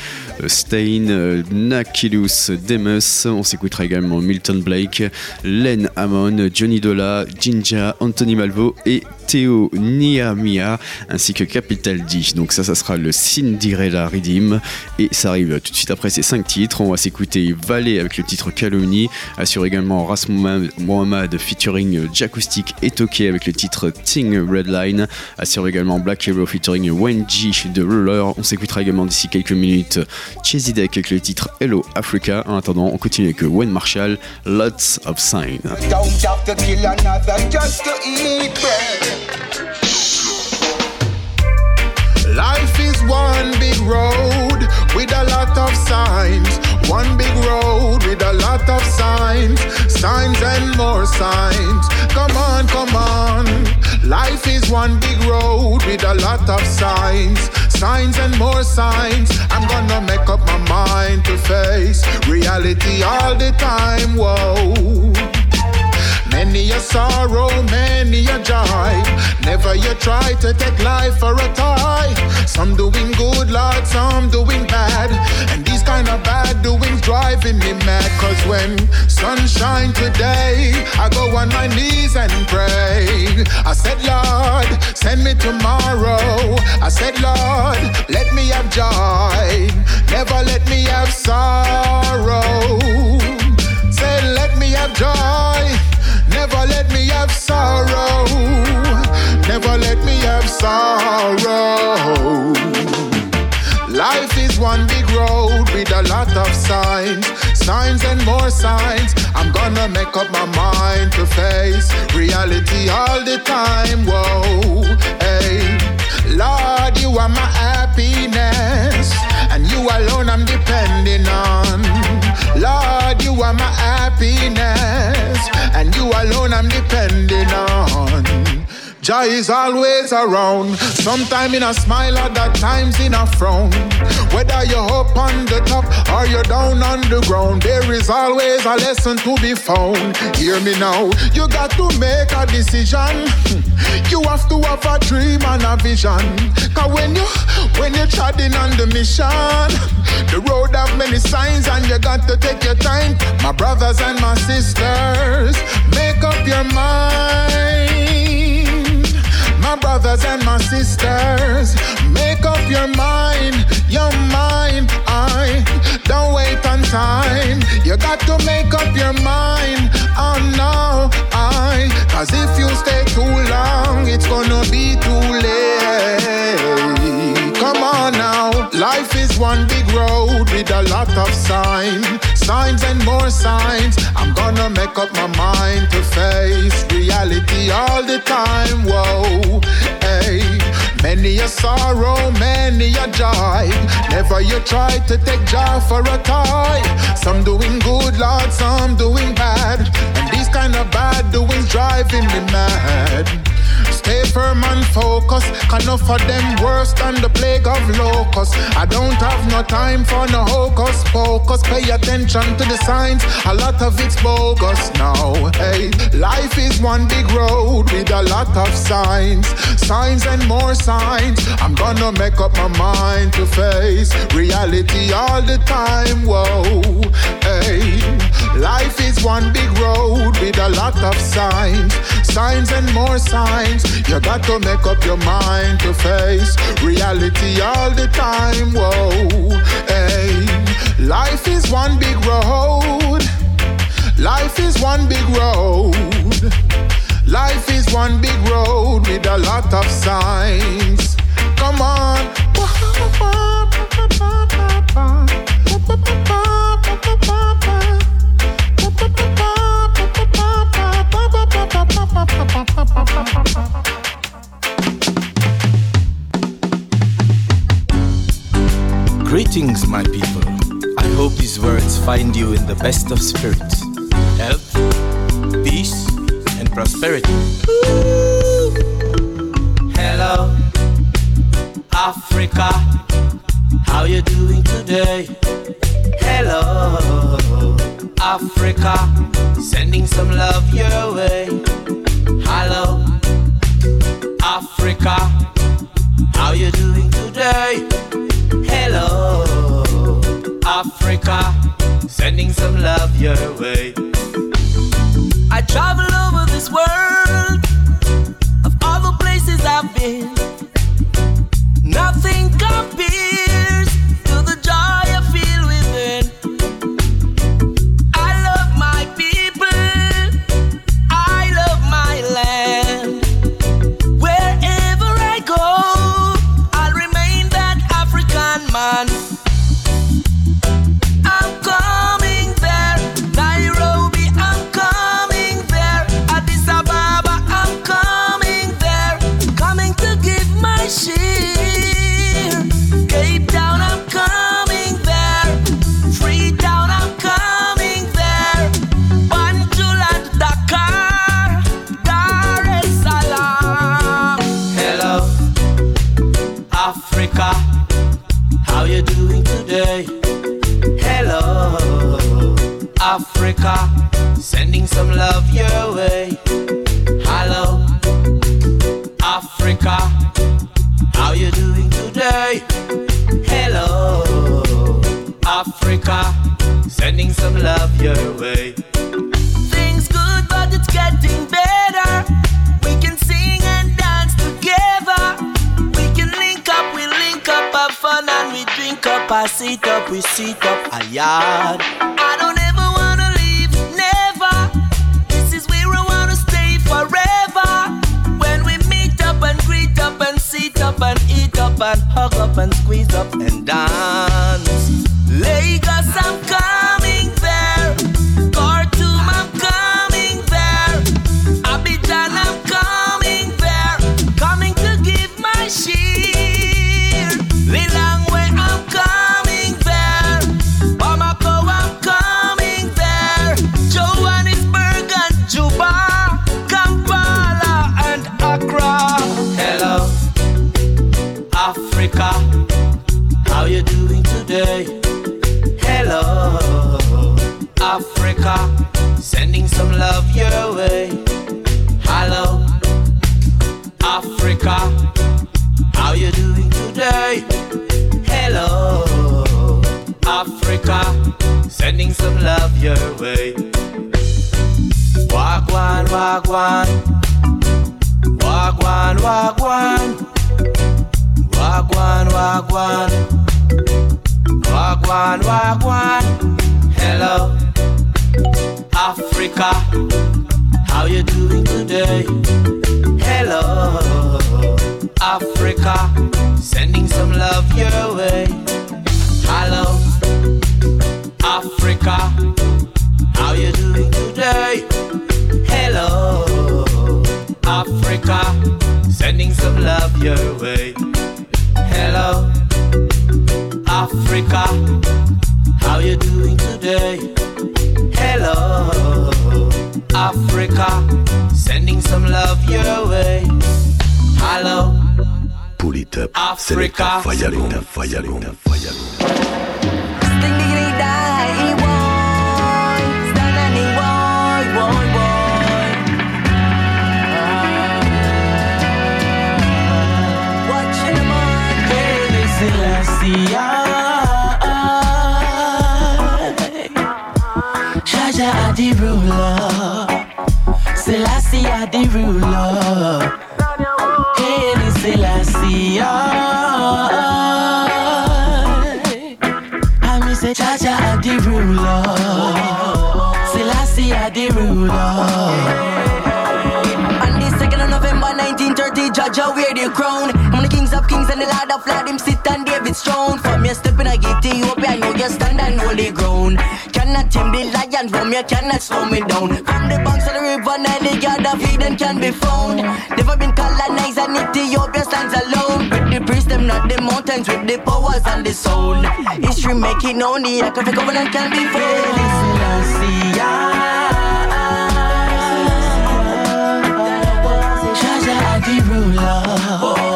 Stain, euh, Nakilus, Demus. On s'écoutera également Milton Blake, Len Hammond, Johnny Dola, Jinja, Anthony Malvo et Théo Niamia ainsi que Capital D. Donc ça, ça sera le Cinderella Redeem. Et ça arrive tout de suite après ces 5 titres. On va s'écouter Valet avec le titre Calumny. Assure également Ras Mohamed- featuring Jacoustic et Toké avec le titre Ting Redline. Assure également Black Hero featuring Wenji de Ruler. On s'écoutera également d'ici quelques minutes Chezidek avec le titre Hello Africa. En attendant, on continue avec Wayne Marshall, Lots of Sign. Don't have to kill another just to eat bread. Life is one big road with a lot of signs. One big road with a lot of signs. Signs and more signs. Come on, come on. Life is one big road with a lot of signs. Signs and more signs. I'm gonna make up my mind to face reality all the time. Whoa. Many a sorrow, many a joy. Never you try to take life for a toy. Some doing good, Lord, some doing bad. And these kind of bad doings driving me mad. Cause when sunshine today, I go on my knees and pray. I said, Lord, send me tomorrow. I said, Lord, let me have joy. Never let me have sorrow. Say, let me have joy. Never let me have sorrow. Never let me have sorrow. Life is one big road with a lot of signs, signs and more signs. I'm gonna make up my mind to face reality all the time. Whoa, I'm depending on. Joy is always around. Sometime in a smile, other times in a frown. Whether you're up on the top or you're down on the ground, there is always a lesson to be found. Hear me now, you got to make a decision. You have to have a dream and a vision. Cause when you when you're treading on the mission, the road have many signs and you got to take your time. My brothers and my sisters, make up your mind. Brothers and my sisters, make up your mind, your mind. I don't wait on time. You got to make up your mind. Oh no, I. Cause if you stay too long, it's gonna be too late. Come on now. Life is one big road with a lot of signs, signs and more signs. I'm gonna make up my mind to face reality all the time. Whoa, hey. Many a sorrow, many a joy. Never you try to take joy for a toy. Some doing good, Lord, some doing bad. And these kind of bad doings driving me mad. Stay firm and focus. Enough of them worse than the plague of locusts. I don't have no time for no hocus pocus. Pay attention to the signs. A lot of it's bogus now. Hey, life is one big road with a lot of signs, signs and more signs. I'm gonna make up my mind to face reality all the time. Whoa, hey, Life is one big road with a lot of signs, signs and more signs. You got to make up your mind to face reality all the time. Whoa, hey. Life is one big road. Life is one big road. Life is one big road with a lot of signs. Come on. Greetings, my people. I hope these words find you in the best of spirits health, peace, and prosperity. Ooh. Hello, Africa. How you doing today? Hello, Africa. Sending some love your way. Hello, Africa. How you doing today? Hello, Africa. Sending some love your way. I travel over this world of all the places I've been. Nothing sit up, we sit up a yard. Soul. History make it known, the African covenant can be. Jah Jah are the ruler.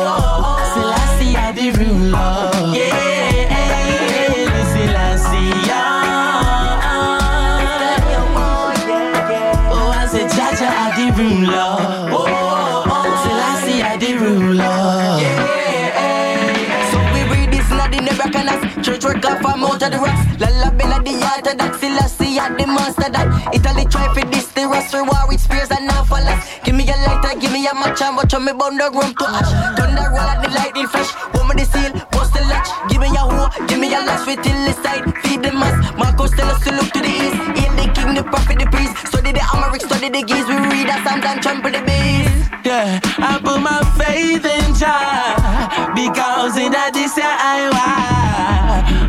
From out of the rocks Lalibela the altar that. Selassie at the monster that Italy try for this the rust for war with spears and now for less. Give me a lighter, give me a match and watch on me burn the room to ash. Thunder roll at the lightning flash. Woman the seal, bust the latch? Give me a hoe, give me a lash with till the side Feed the mass, Marcus tell us to look to the east. Hail the king, the prophet, the priest. Study the Amharic, study the geese We read psalms and trample the beast. Yeah, I put my faith in Jah because in that this year I was.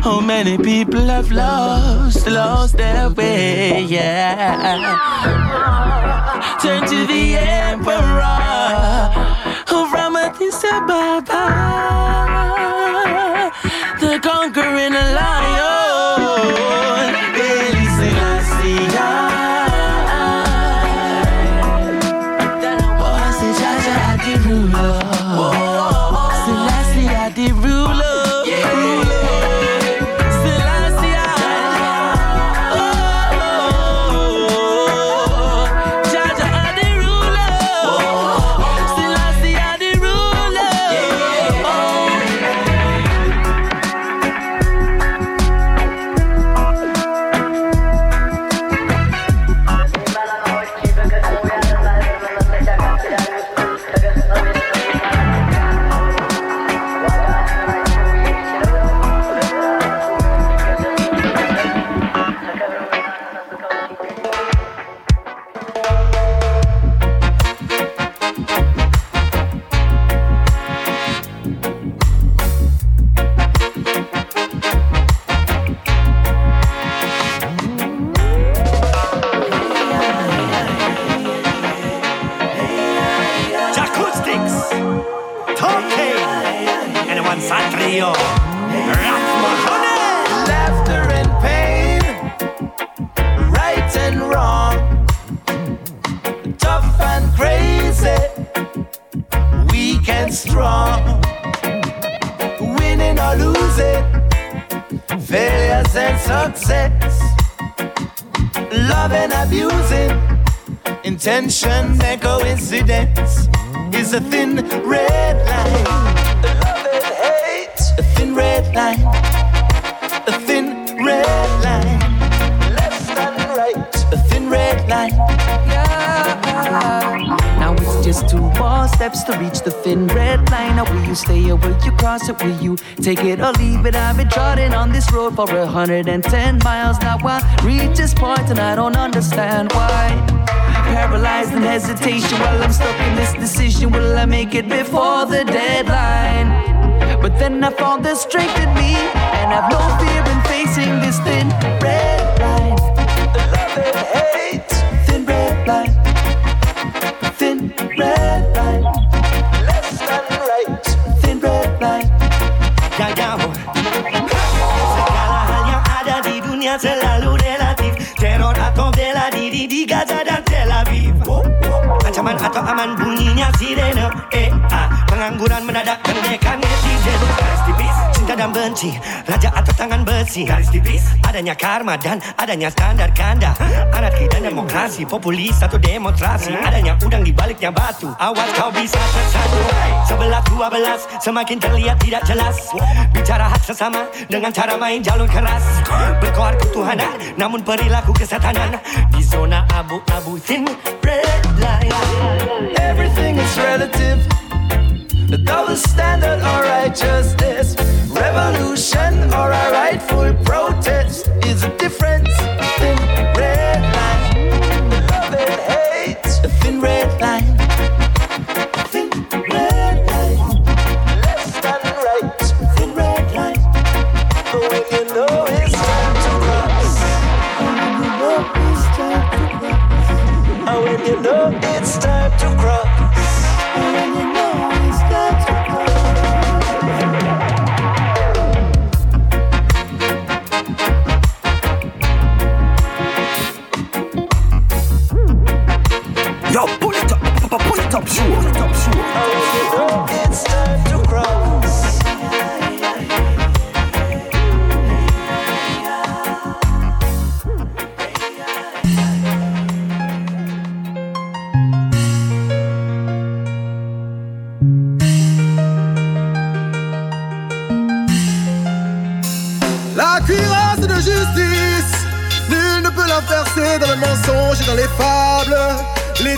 How many people have lost, lost their way? Yeah. Turn to the emperor who from you stay or will you cross it? Will you take it or leave it? I've been trotting on this road for a hundred and ten miles. Now I reach this point and I don't understand why. Paralyzed in hesitation while I'm stuck in this decision. Will I make it before the deadline? But then I found the strength in me, and I've no fear in facing this thin red ada di dunia selalu relatif Teror atau bela diri di Gaza dan Tel Aviv. Ancaman atau aman bunyinya sirene Eh ah Pengangguran mendadak pendekkan netizen tipis Dan benci Raja atau tangan besi. Garis tipis. Adanya karma dan adanya standar ganda. Anarki dan demokrasi Populis atau demonstrasi. Adanya udang di baliknya batu. Awas kau bisa tersatu Sebelah dua belas Semakin terlihat tidak jelas. Bicara hak sesama Dengan cara main jalur keras. Berkoar ketuhanan Namun perilaku kesetanan. Di zona abu-abu Thin red line Everything is relative. The standard or righteousness, revolution or a rightful protest is a difference.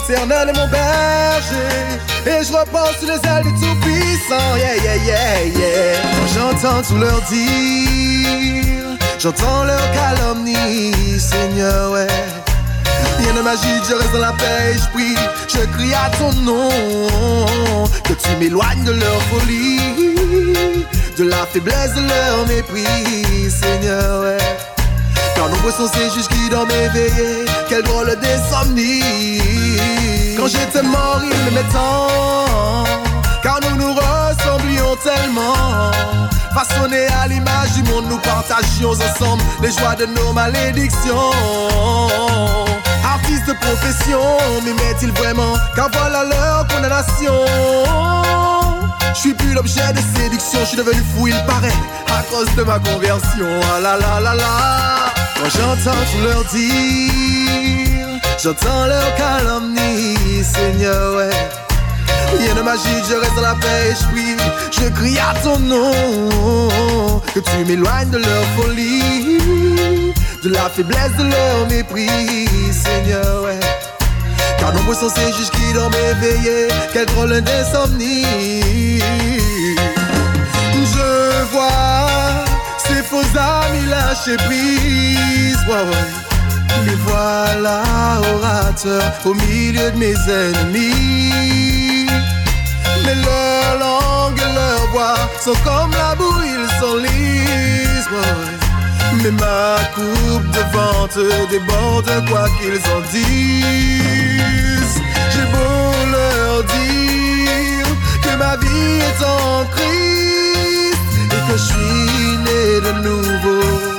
Mon berger. Et je repose sur les ailes du Tout-Puissant Yeah, yeah, yeah, yeah. J'entends tout leur dire. J'entends leur calomnie Seigneur, ouais. Rien de magique, je reste dans la paix Je prie, je crie à ton nom Que tu m'éloignes de leur folie De la faiblesse de leur mépris Seigneur, ouais. Car nombreux sont ces juges qui dorment éveillés. Quelle drôle d'insomnie J'étais mort ils m'aimaient tant Car nous nous ressemblions tellement. Façonnés à l'image du monde Nous partagions ensemble les joies de nos malédictions. Artistes de profession M'aimaient-ils vraiment Car voilà leur condamnation? Je suis plus l'objet de séduction, je suis devenu fou, il paraît, à cause de ma conversion. Ah la la la la. Quand j'entends tout leur dire, j'entends leur calomnie, Seigneur, ouais. Rien de magique, je reste dans la paix, je prie, je crie à ton nom, que tu m'éloignes de leur folie, de la faiblesse de leur mépris, Seigneur, ouais. Car nombreux sont ces juges qui dorment éveillés Quel drôle d'insomnie Je vois ces faux amis lâcher prise ouais, ouais. Les voilà orateurs au milieu de mes ennemis Mais leur langue et leur voix sont comme la boue, ils s'enlisent ouais. Mais ma coupe de vente déborde quoi qu'ils en disent. J'ai beau leur dire que ma vie est en Christ et que je suis né de nouveau.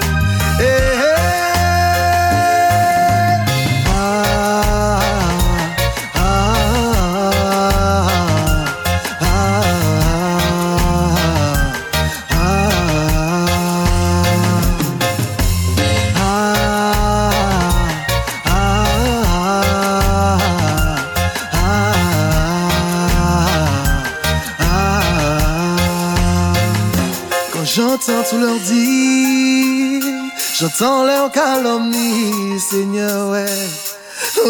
J'entends leur calomnie, Seigneur, ouais.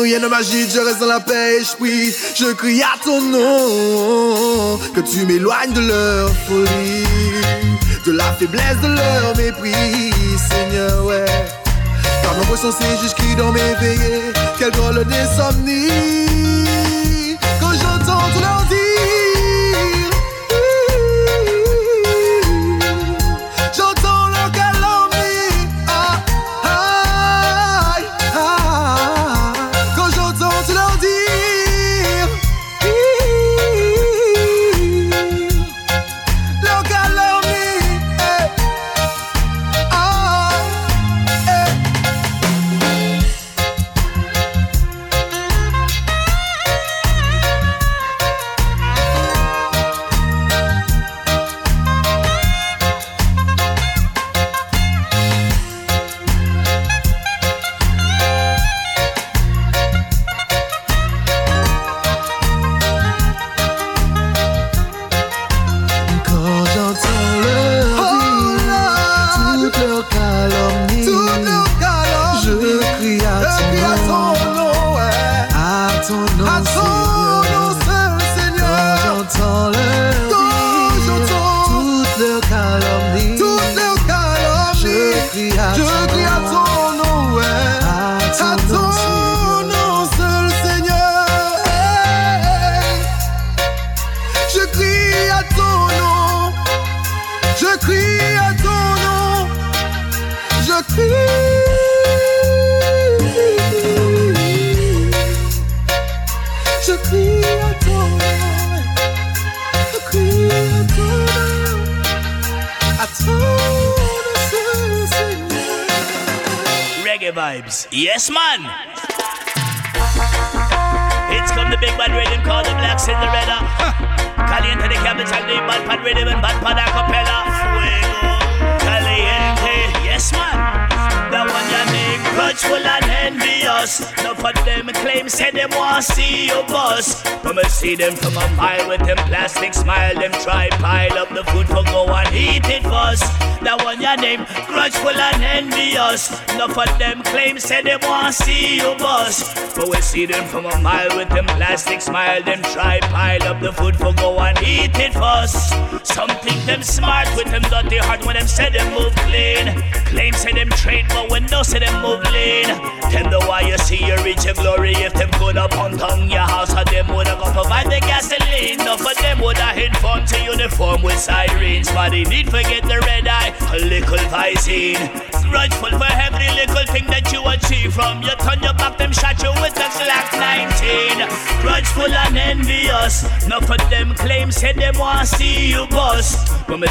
Rien de magique, je reste dans la paix, je prie, je crie à ton nom, que tu m'éloignes de leur folie, de la faiblesse de leur mépris, Seigneur, ouais. Car nombreux sont ces juges qui dorment éveillés, quelle drôle d'insomnie,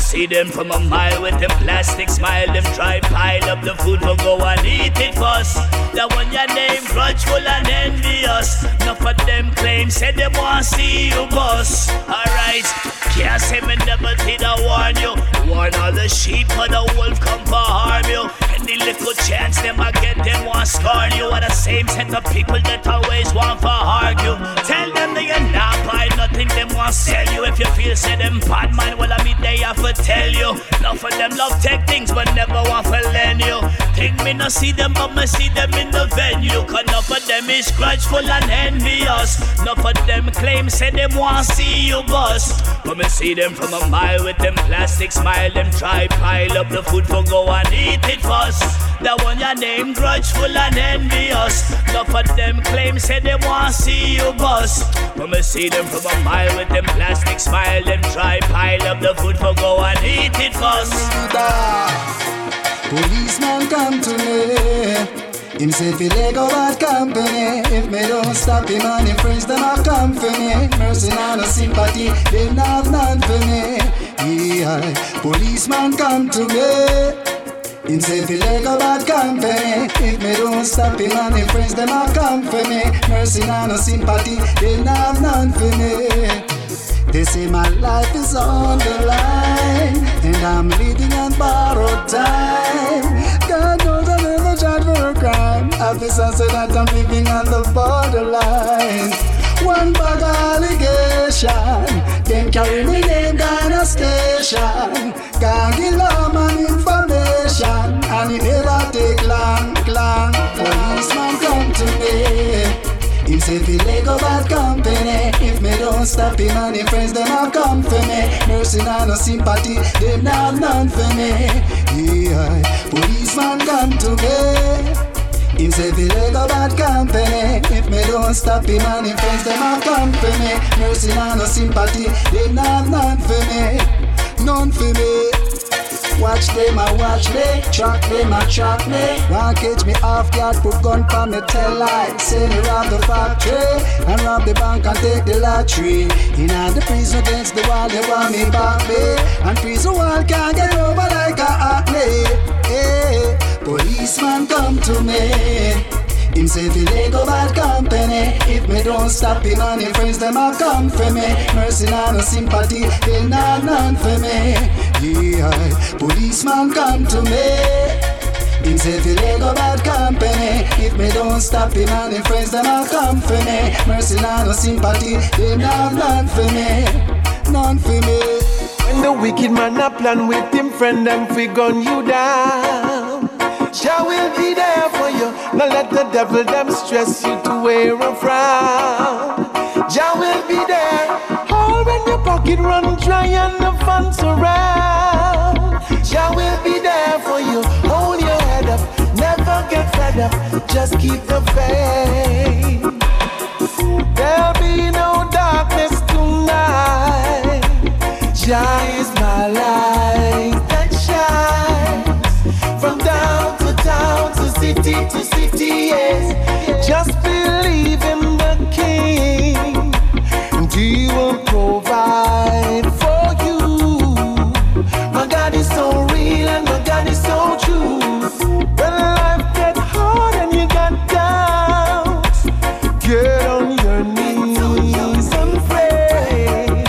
see them from a mile with them plastic smile, them try pile up the food for go and eat it first. That one your name grudgeful and envious. No for them claim say them want see you bust. Alright, can't say me never did I warn you. Warn all the sheep, but the wolf come for harm you. Any little chance them I get them want scorn you. Are the same set of people that always want for argue. Tell them they are not buy nothing, them want sell you. If you feel say them bad man, well I mean they have to tell you. None for them love take things, but never want to lend you. Think me no see them, but me see them in the venue. Cause none for them is grudgeful and envious. None for them claim say them want see you bust. But me see them from a mile with them plastic smile. Them try pile up the food for go and eat it first. That one your name grudgeful and envious. None for them claim say they want see you bust. But me see them from a mile with them plastic smile. Them try pile up the food for go and eat it first. Policeman come to me. Him say fi leg go bad company If me don't stop him and him friends them a come for me Mercy and no sympathy, they not none for me Yeah, policeman come to me Him say fi go bad company If me don't stop him and him friends them a come for me. Mercy and no sympathy, they not have none for me. They say my life is on the line And I'm living on borrowed time. God knows I never tried for a crime. Officer said that I'm living on the borderline. One bag allegation Then carry me name down a station Can't give law man information And it never take long, long. Policeman come to me. Him say fi Lego bad company. If me don't stop him and him friends them a come for me. Mercy nah no sympathy, them nah none for me. Yeah, policeman come to me. Him say fi Lego bad company. If me don't stop him and him friends them a come for me. Mercy nah no sympathy, them nah none for me. None for me Watch them, I watch me. Track them, I track me. Want catch me off guard, put gun for me, tell lie. Say me rob the factory and rob the bank and take the lottery. In the prison against the wall, they want me back me. And prison wall can't get over like a acne. Hey, eh, eh, eh. policeman come to me. Him say fi Lego bad company If me don't stop him and him friends them a come for me. Mercy nah no sympathy, they not none for me. Yeah, policeman come to me. Him say fi Lego bad company If me don't stop him and him friends them a come for me. Mercy nah no sympathy, they not none for me. None for me. When the wicked man a plan with him friend them fi gun you down. Jah will be there. Now let the devil them stress you to wear a frown. Jah will be there. All when your pocket run dry and the funds around. Jah will be there for you. Hold your head up. Never get fed up. Just keep the faith. There'll be no darkness tonight. Jah is my light that shines from down to town to city to city. Just believe in the King, and He will provide for you. My God is so real and my God is so true. When life get hard and you got doubts, get on your knees and pray.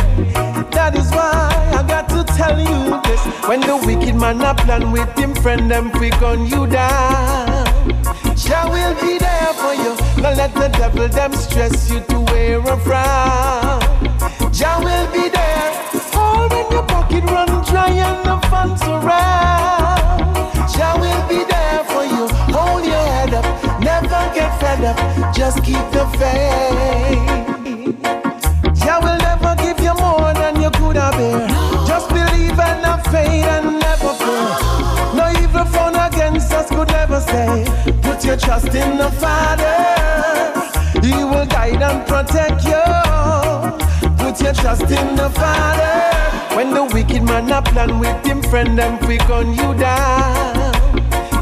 That is why I got to tell you this. When the wicked man a plan with him friend, them we gun you down. Jah will be there for you. Don't let the devil them stress you to wear a frown. Jah will be there. All when your pocket run dry and the funds around. Jah will be there for you. Hold your head up. Never get fed up. Just keep the faith. Jah will never give you more than you could have bear. Just believe and have faith and never fear. No evil phone against us could never say. Put your trust in the Father. He will guide and protect you. Put your trust in the Father. When the wicked man a plan with him friend, them we gun you down.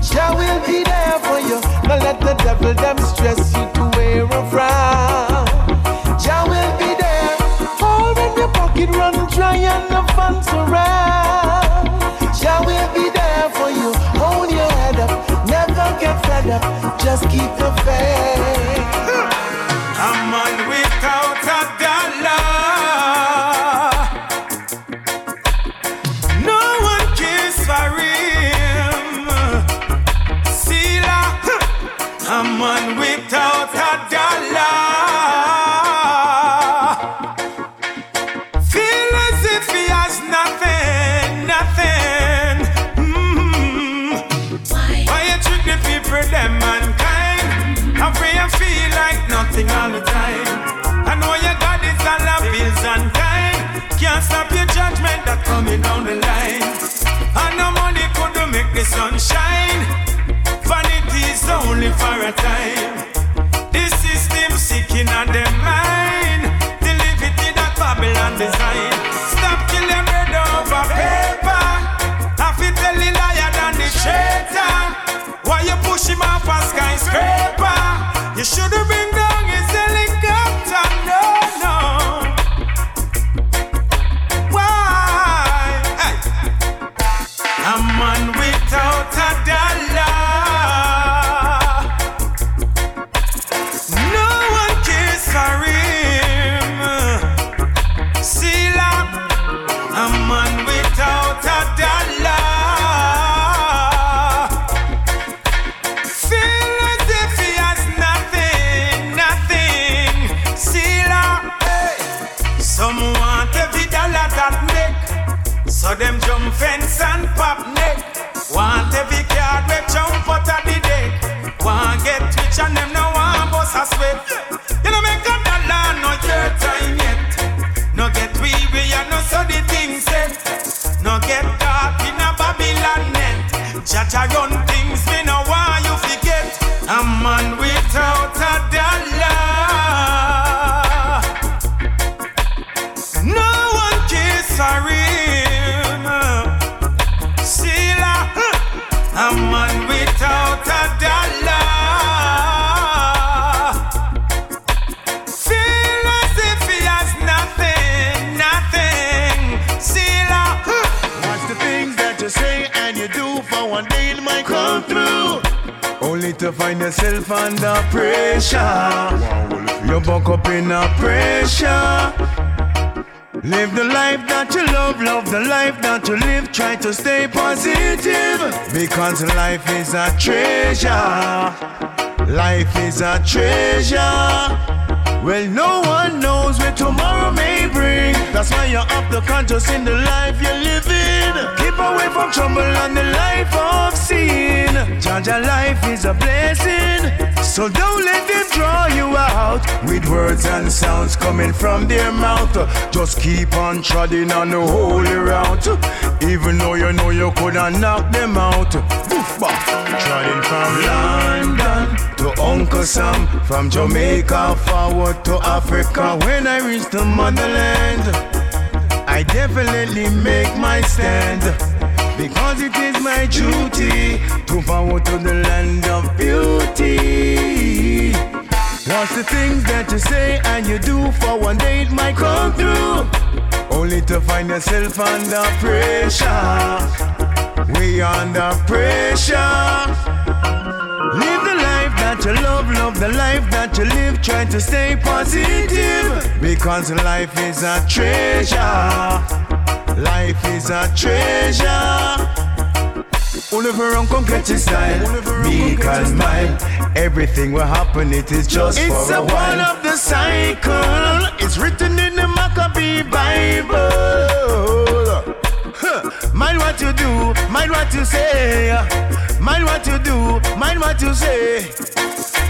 Jah will be there for you. Don't let the devil them stress you to wear a frown. Jah will be there. All when your pocket run dry and the funds around. Up. Just keep the faith. Time. That you love, love the life that you live. Try to stay positive because life is a treasure. Life is a treasure. Well, no one knows where tomorrow may bring. That's why you're up the conscious in the life you're living. Keep away from trouble and the life of sin. Jah Jah life is a blessing. So don't let them draw you out with words and sounds coming from their mouth. Just keep on treading on the holy route. Even though you know you could have knocked them out. Boof. Treading from London to Uncle Sam, from Jamaica forward to Africa. When I reach the motherland, I definitely make my stand. Because it is my duty to forward to the land of beauty. What's the things that you say and you do for one day it might come through? Only to find yourself under pressure. We under pressure. Live you love, love the life that you live. Try to stay positive because life is a treasure. Life is a treasure. Only for wrong come catch your style Because mine Everything will happen It is just It's a, a part of the cycle It's written in the Maccabee Bible Mind what you do, mind what you say. Mind what you do, mind what you say.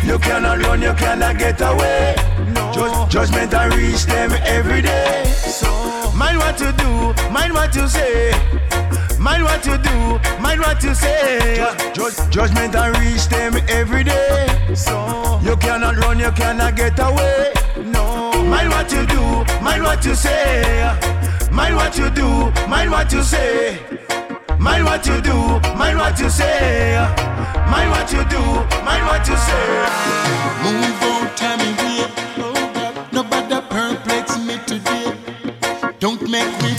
You cannot run, you cannot get away. No. Just, judgment I reach them every day. So mind what you do, mind what you say. Mind what you do, mind what you say. Judgment I reach them every day. So you cannot run, you cannot get away. No. Mind what you do, mind what you say. Mind what you do, mind what you say. Mind what you do, mind what you say. Mind what you do, mind what you say. Move on, tell me wheel. No perplex me today. Don't make me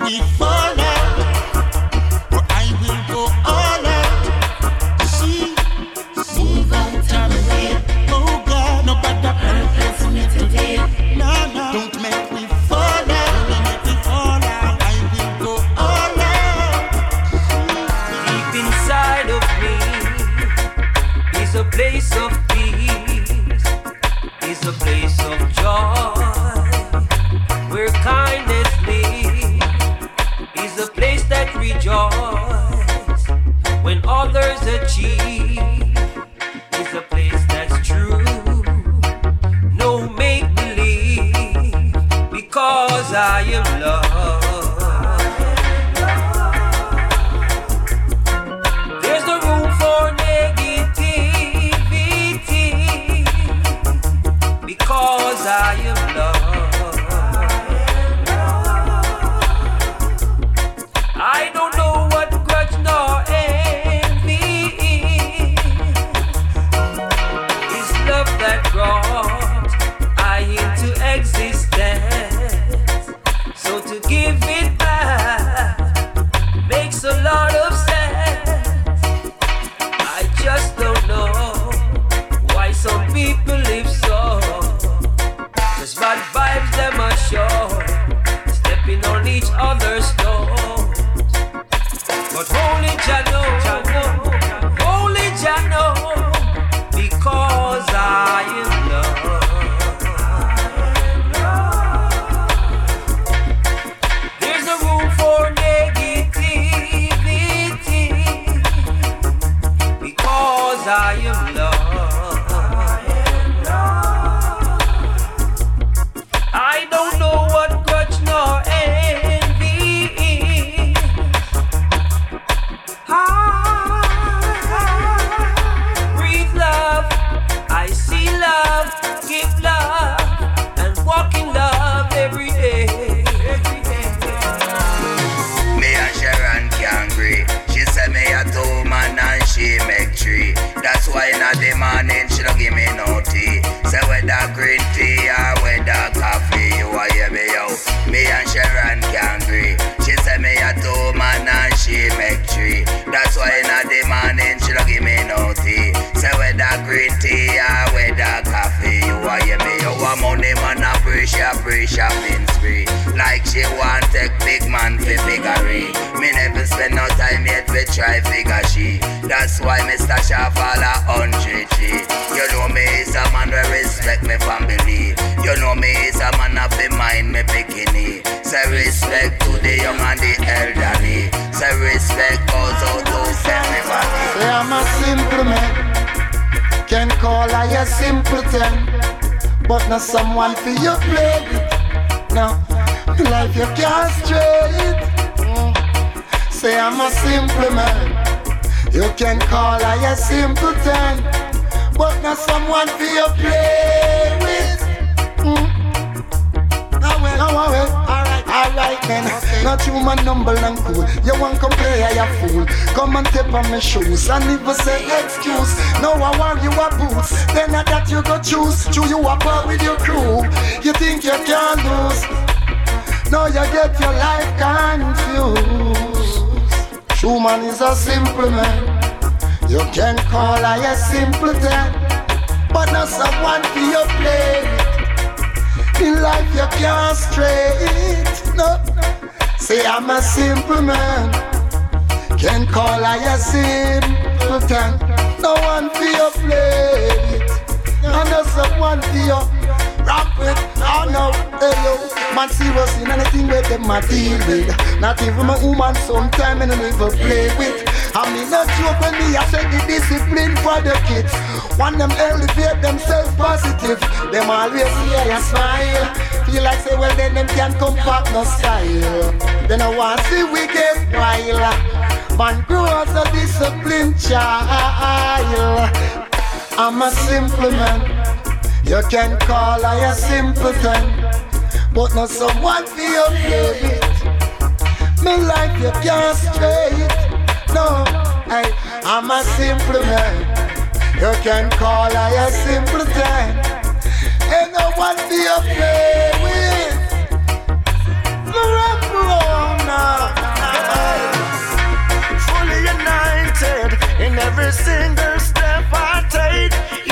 we fall out. True is a simple man. You can call I a simpleton, but not someone for your plate. In life you can't straight. No, say I'm a simple man. Can call I a simpleton, no one for your plate. And not someone for your rap with. No, no, hey, Man serious in anything where them a deal with. Not even my woman sometime and never play with. I mean no joke when me I say the discipline for the kids. One them elevate themselves positive. Them always hear a smile. Feel like say well then them can't come back no style. Then I want see we get wild. Man grow as a disciplined child. I'm a simple man. You can call I a simpleton. But not someone be afraid My life you can't straight No, I, I'm a simple man. You can call I a simple man. And no one be afraid with Fully united in every single step I take.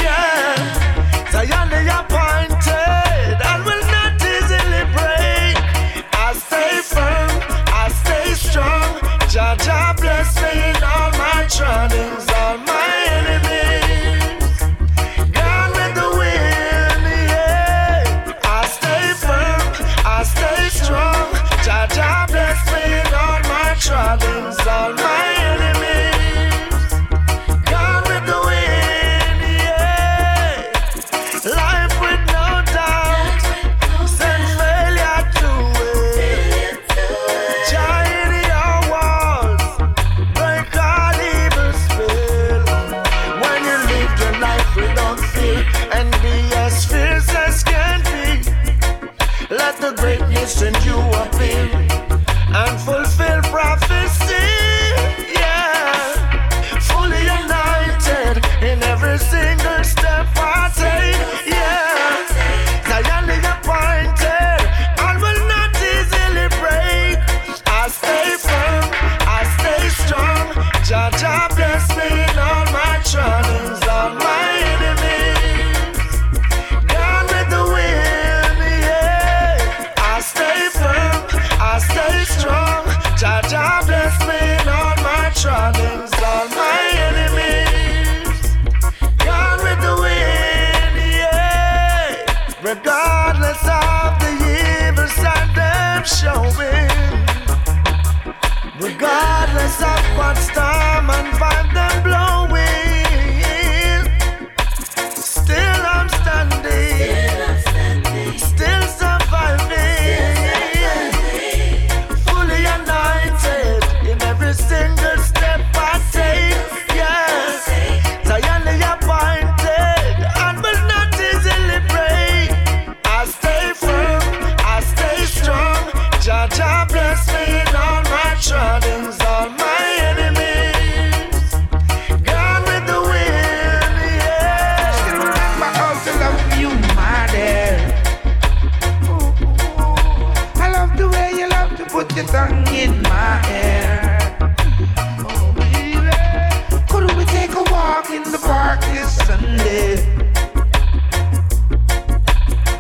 walk in the park this Sunday.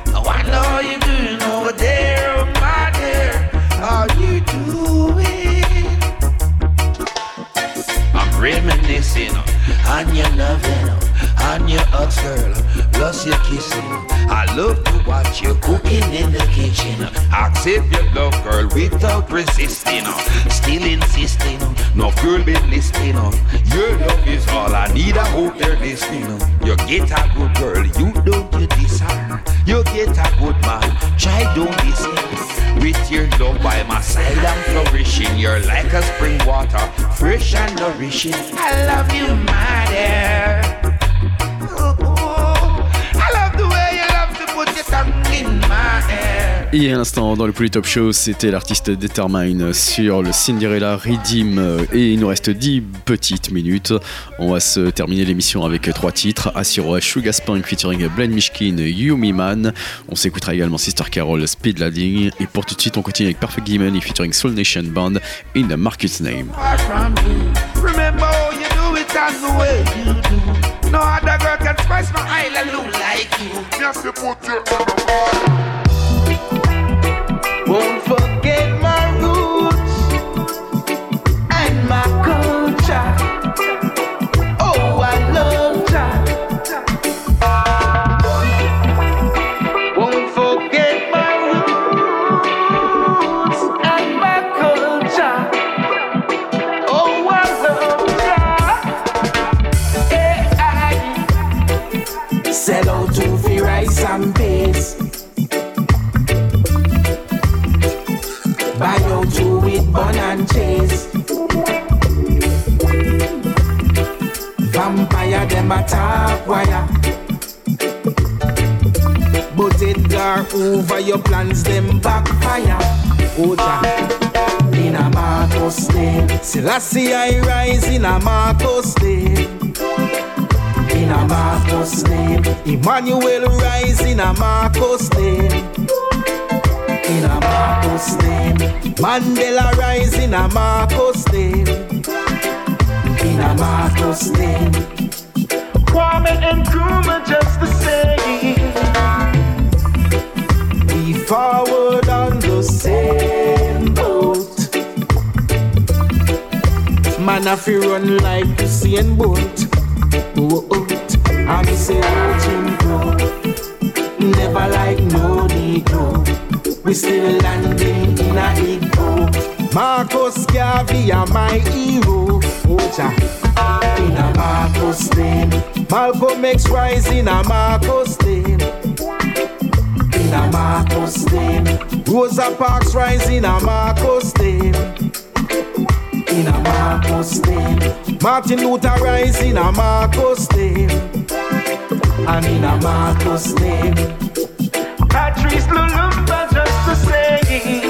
Oh, I know you're doing over there, oh my. How you doing? I'm reminiscing on your loving on your hugs, girl, plus your kissing. I love to watch you cooking in the kitchen. Accept your love, girl, without resisting. Still insisting no girl been listening. Your love is all I need. I hope they're listening. You get a good girl, you don't you desire. You get a good man, try don't listen. With your love by my side, I'm flourishing. You're like a spring water, fresh and nourishing. I love you, my dear. Oh, oh, oh. I love the way you love to put your tongue in my hair. Et à l'instant, dans le Polytop Show, c'était l'artiste Determine sur le Cinderella Redeem. Et il nous reste 10 petites minutes. On va se terminer l'émission avec trois titres Asiro Sugar Spunk featuring Blaine Mishkin, Yumi Man. On s'écoutera également Sister Carol, Speed Ladding. Et pour tout de suite, on continue avec Perfect Gimen featuring Soul Nation Band in the Marcus Name. Won't Them a top wire. But Edgar over your plans them backfire. Oh, Oja. In a Marcus name. Selassie I rise in a Marcus name. In a Marcus name. Emmanuel rise in a Marcus name in a Marcus name. Mandela rise in a Marcus name. In a Marcus name. Kwame and Nkrumah just the same. We forward on the same boat. Man, if you run like Usain Bolt, oh, oh, oh. I'm say, oh, Jim Crow. Never like no Negro. We still landing in a ego. Marcus Garvey are my hero. Oh, Oja. In a Marcus name. Malcolm X rise in a Marcus name. In a Marcus name. Rosa Parks rise in a Marcus name. In a Marcus name. Martin Luther rise in a Marcus name. And in a Marcus name. Patrice Lumumba just the same.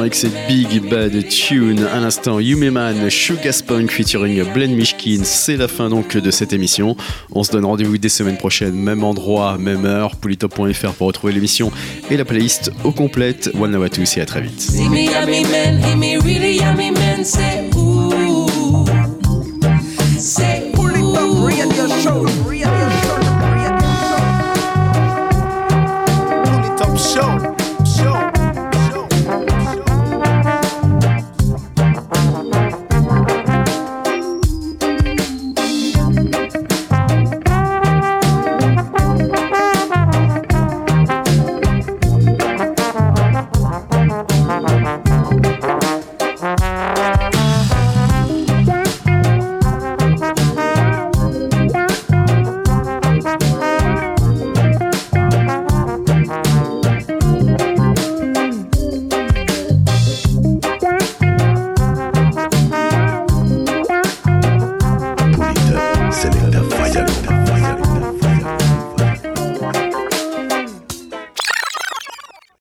avec cette big bad tune. À l'instant, Yumeman, Sugarspunk featuring Blaine Mishkin. C'est la fin donc de cette émission. On se donne rendez-vous dès semaine prochaine, même endroit, même heure, polytop.fr pour retrouver l'émission et la playlist au complète. One love à tous et à très vite.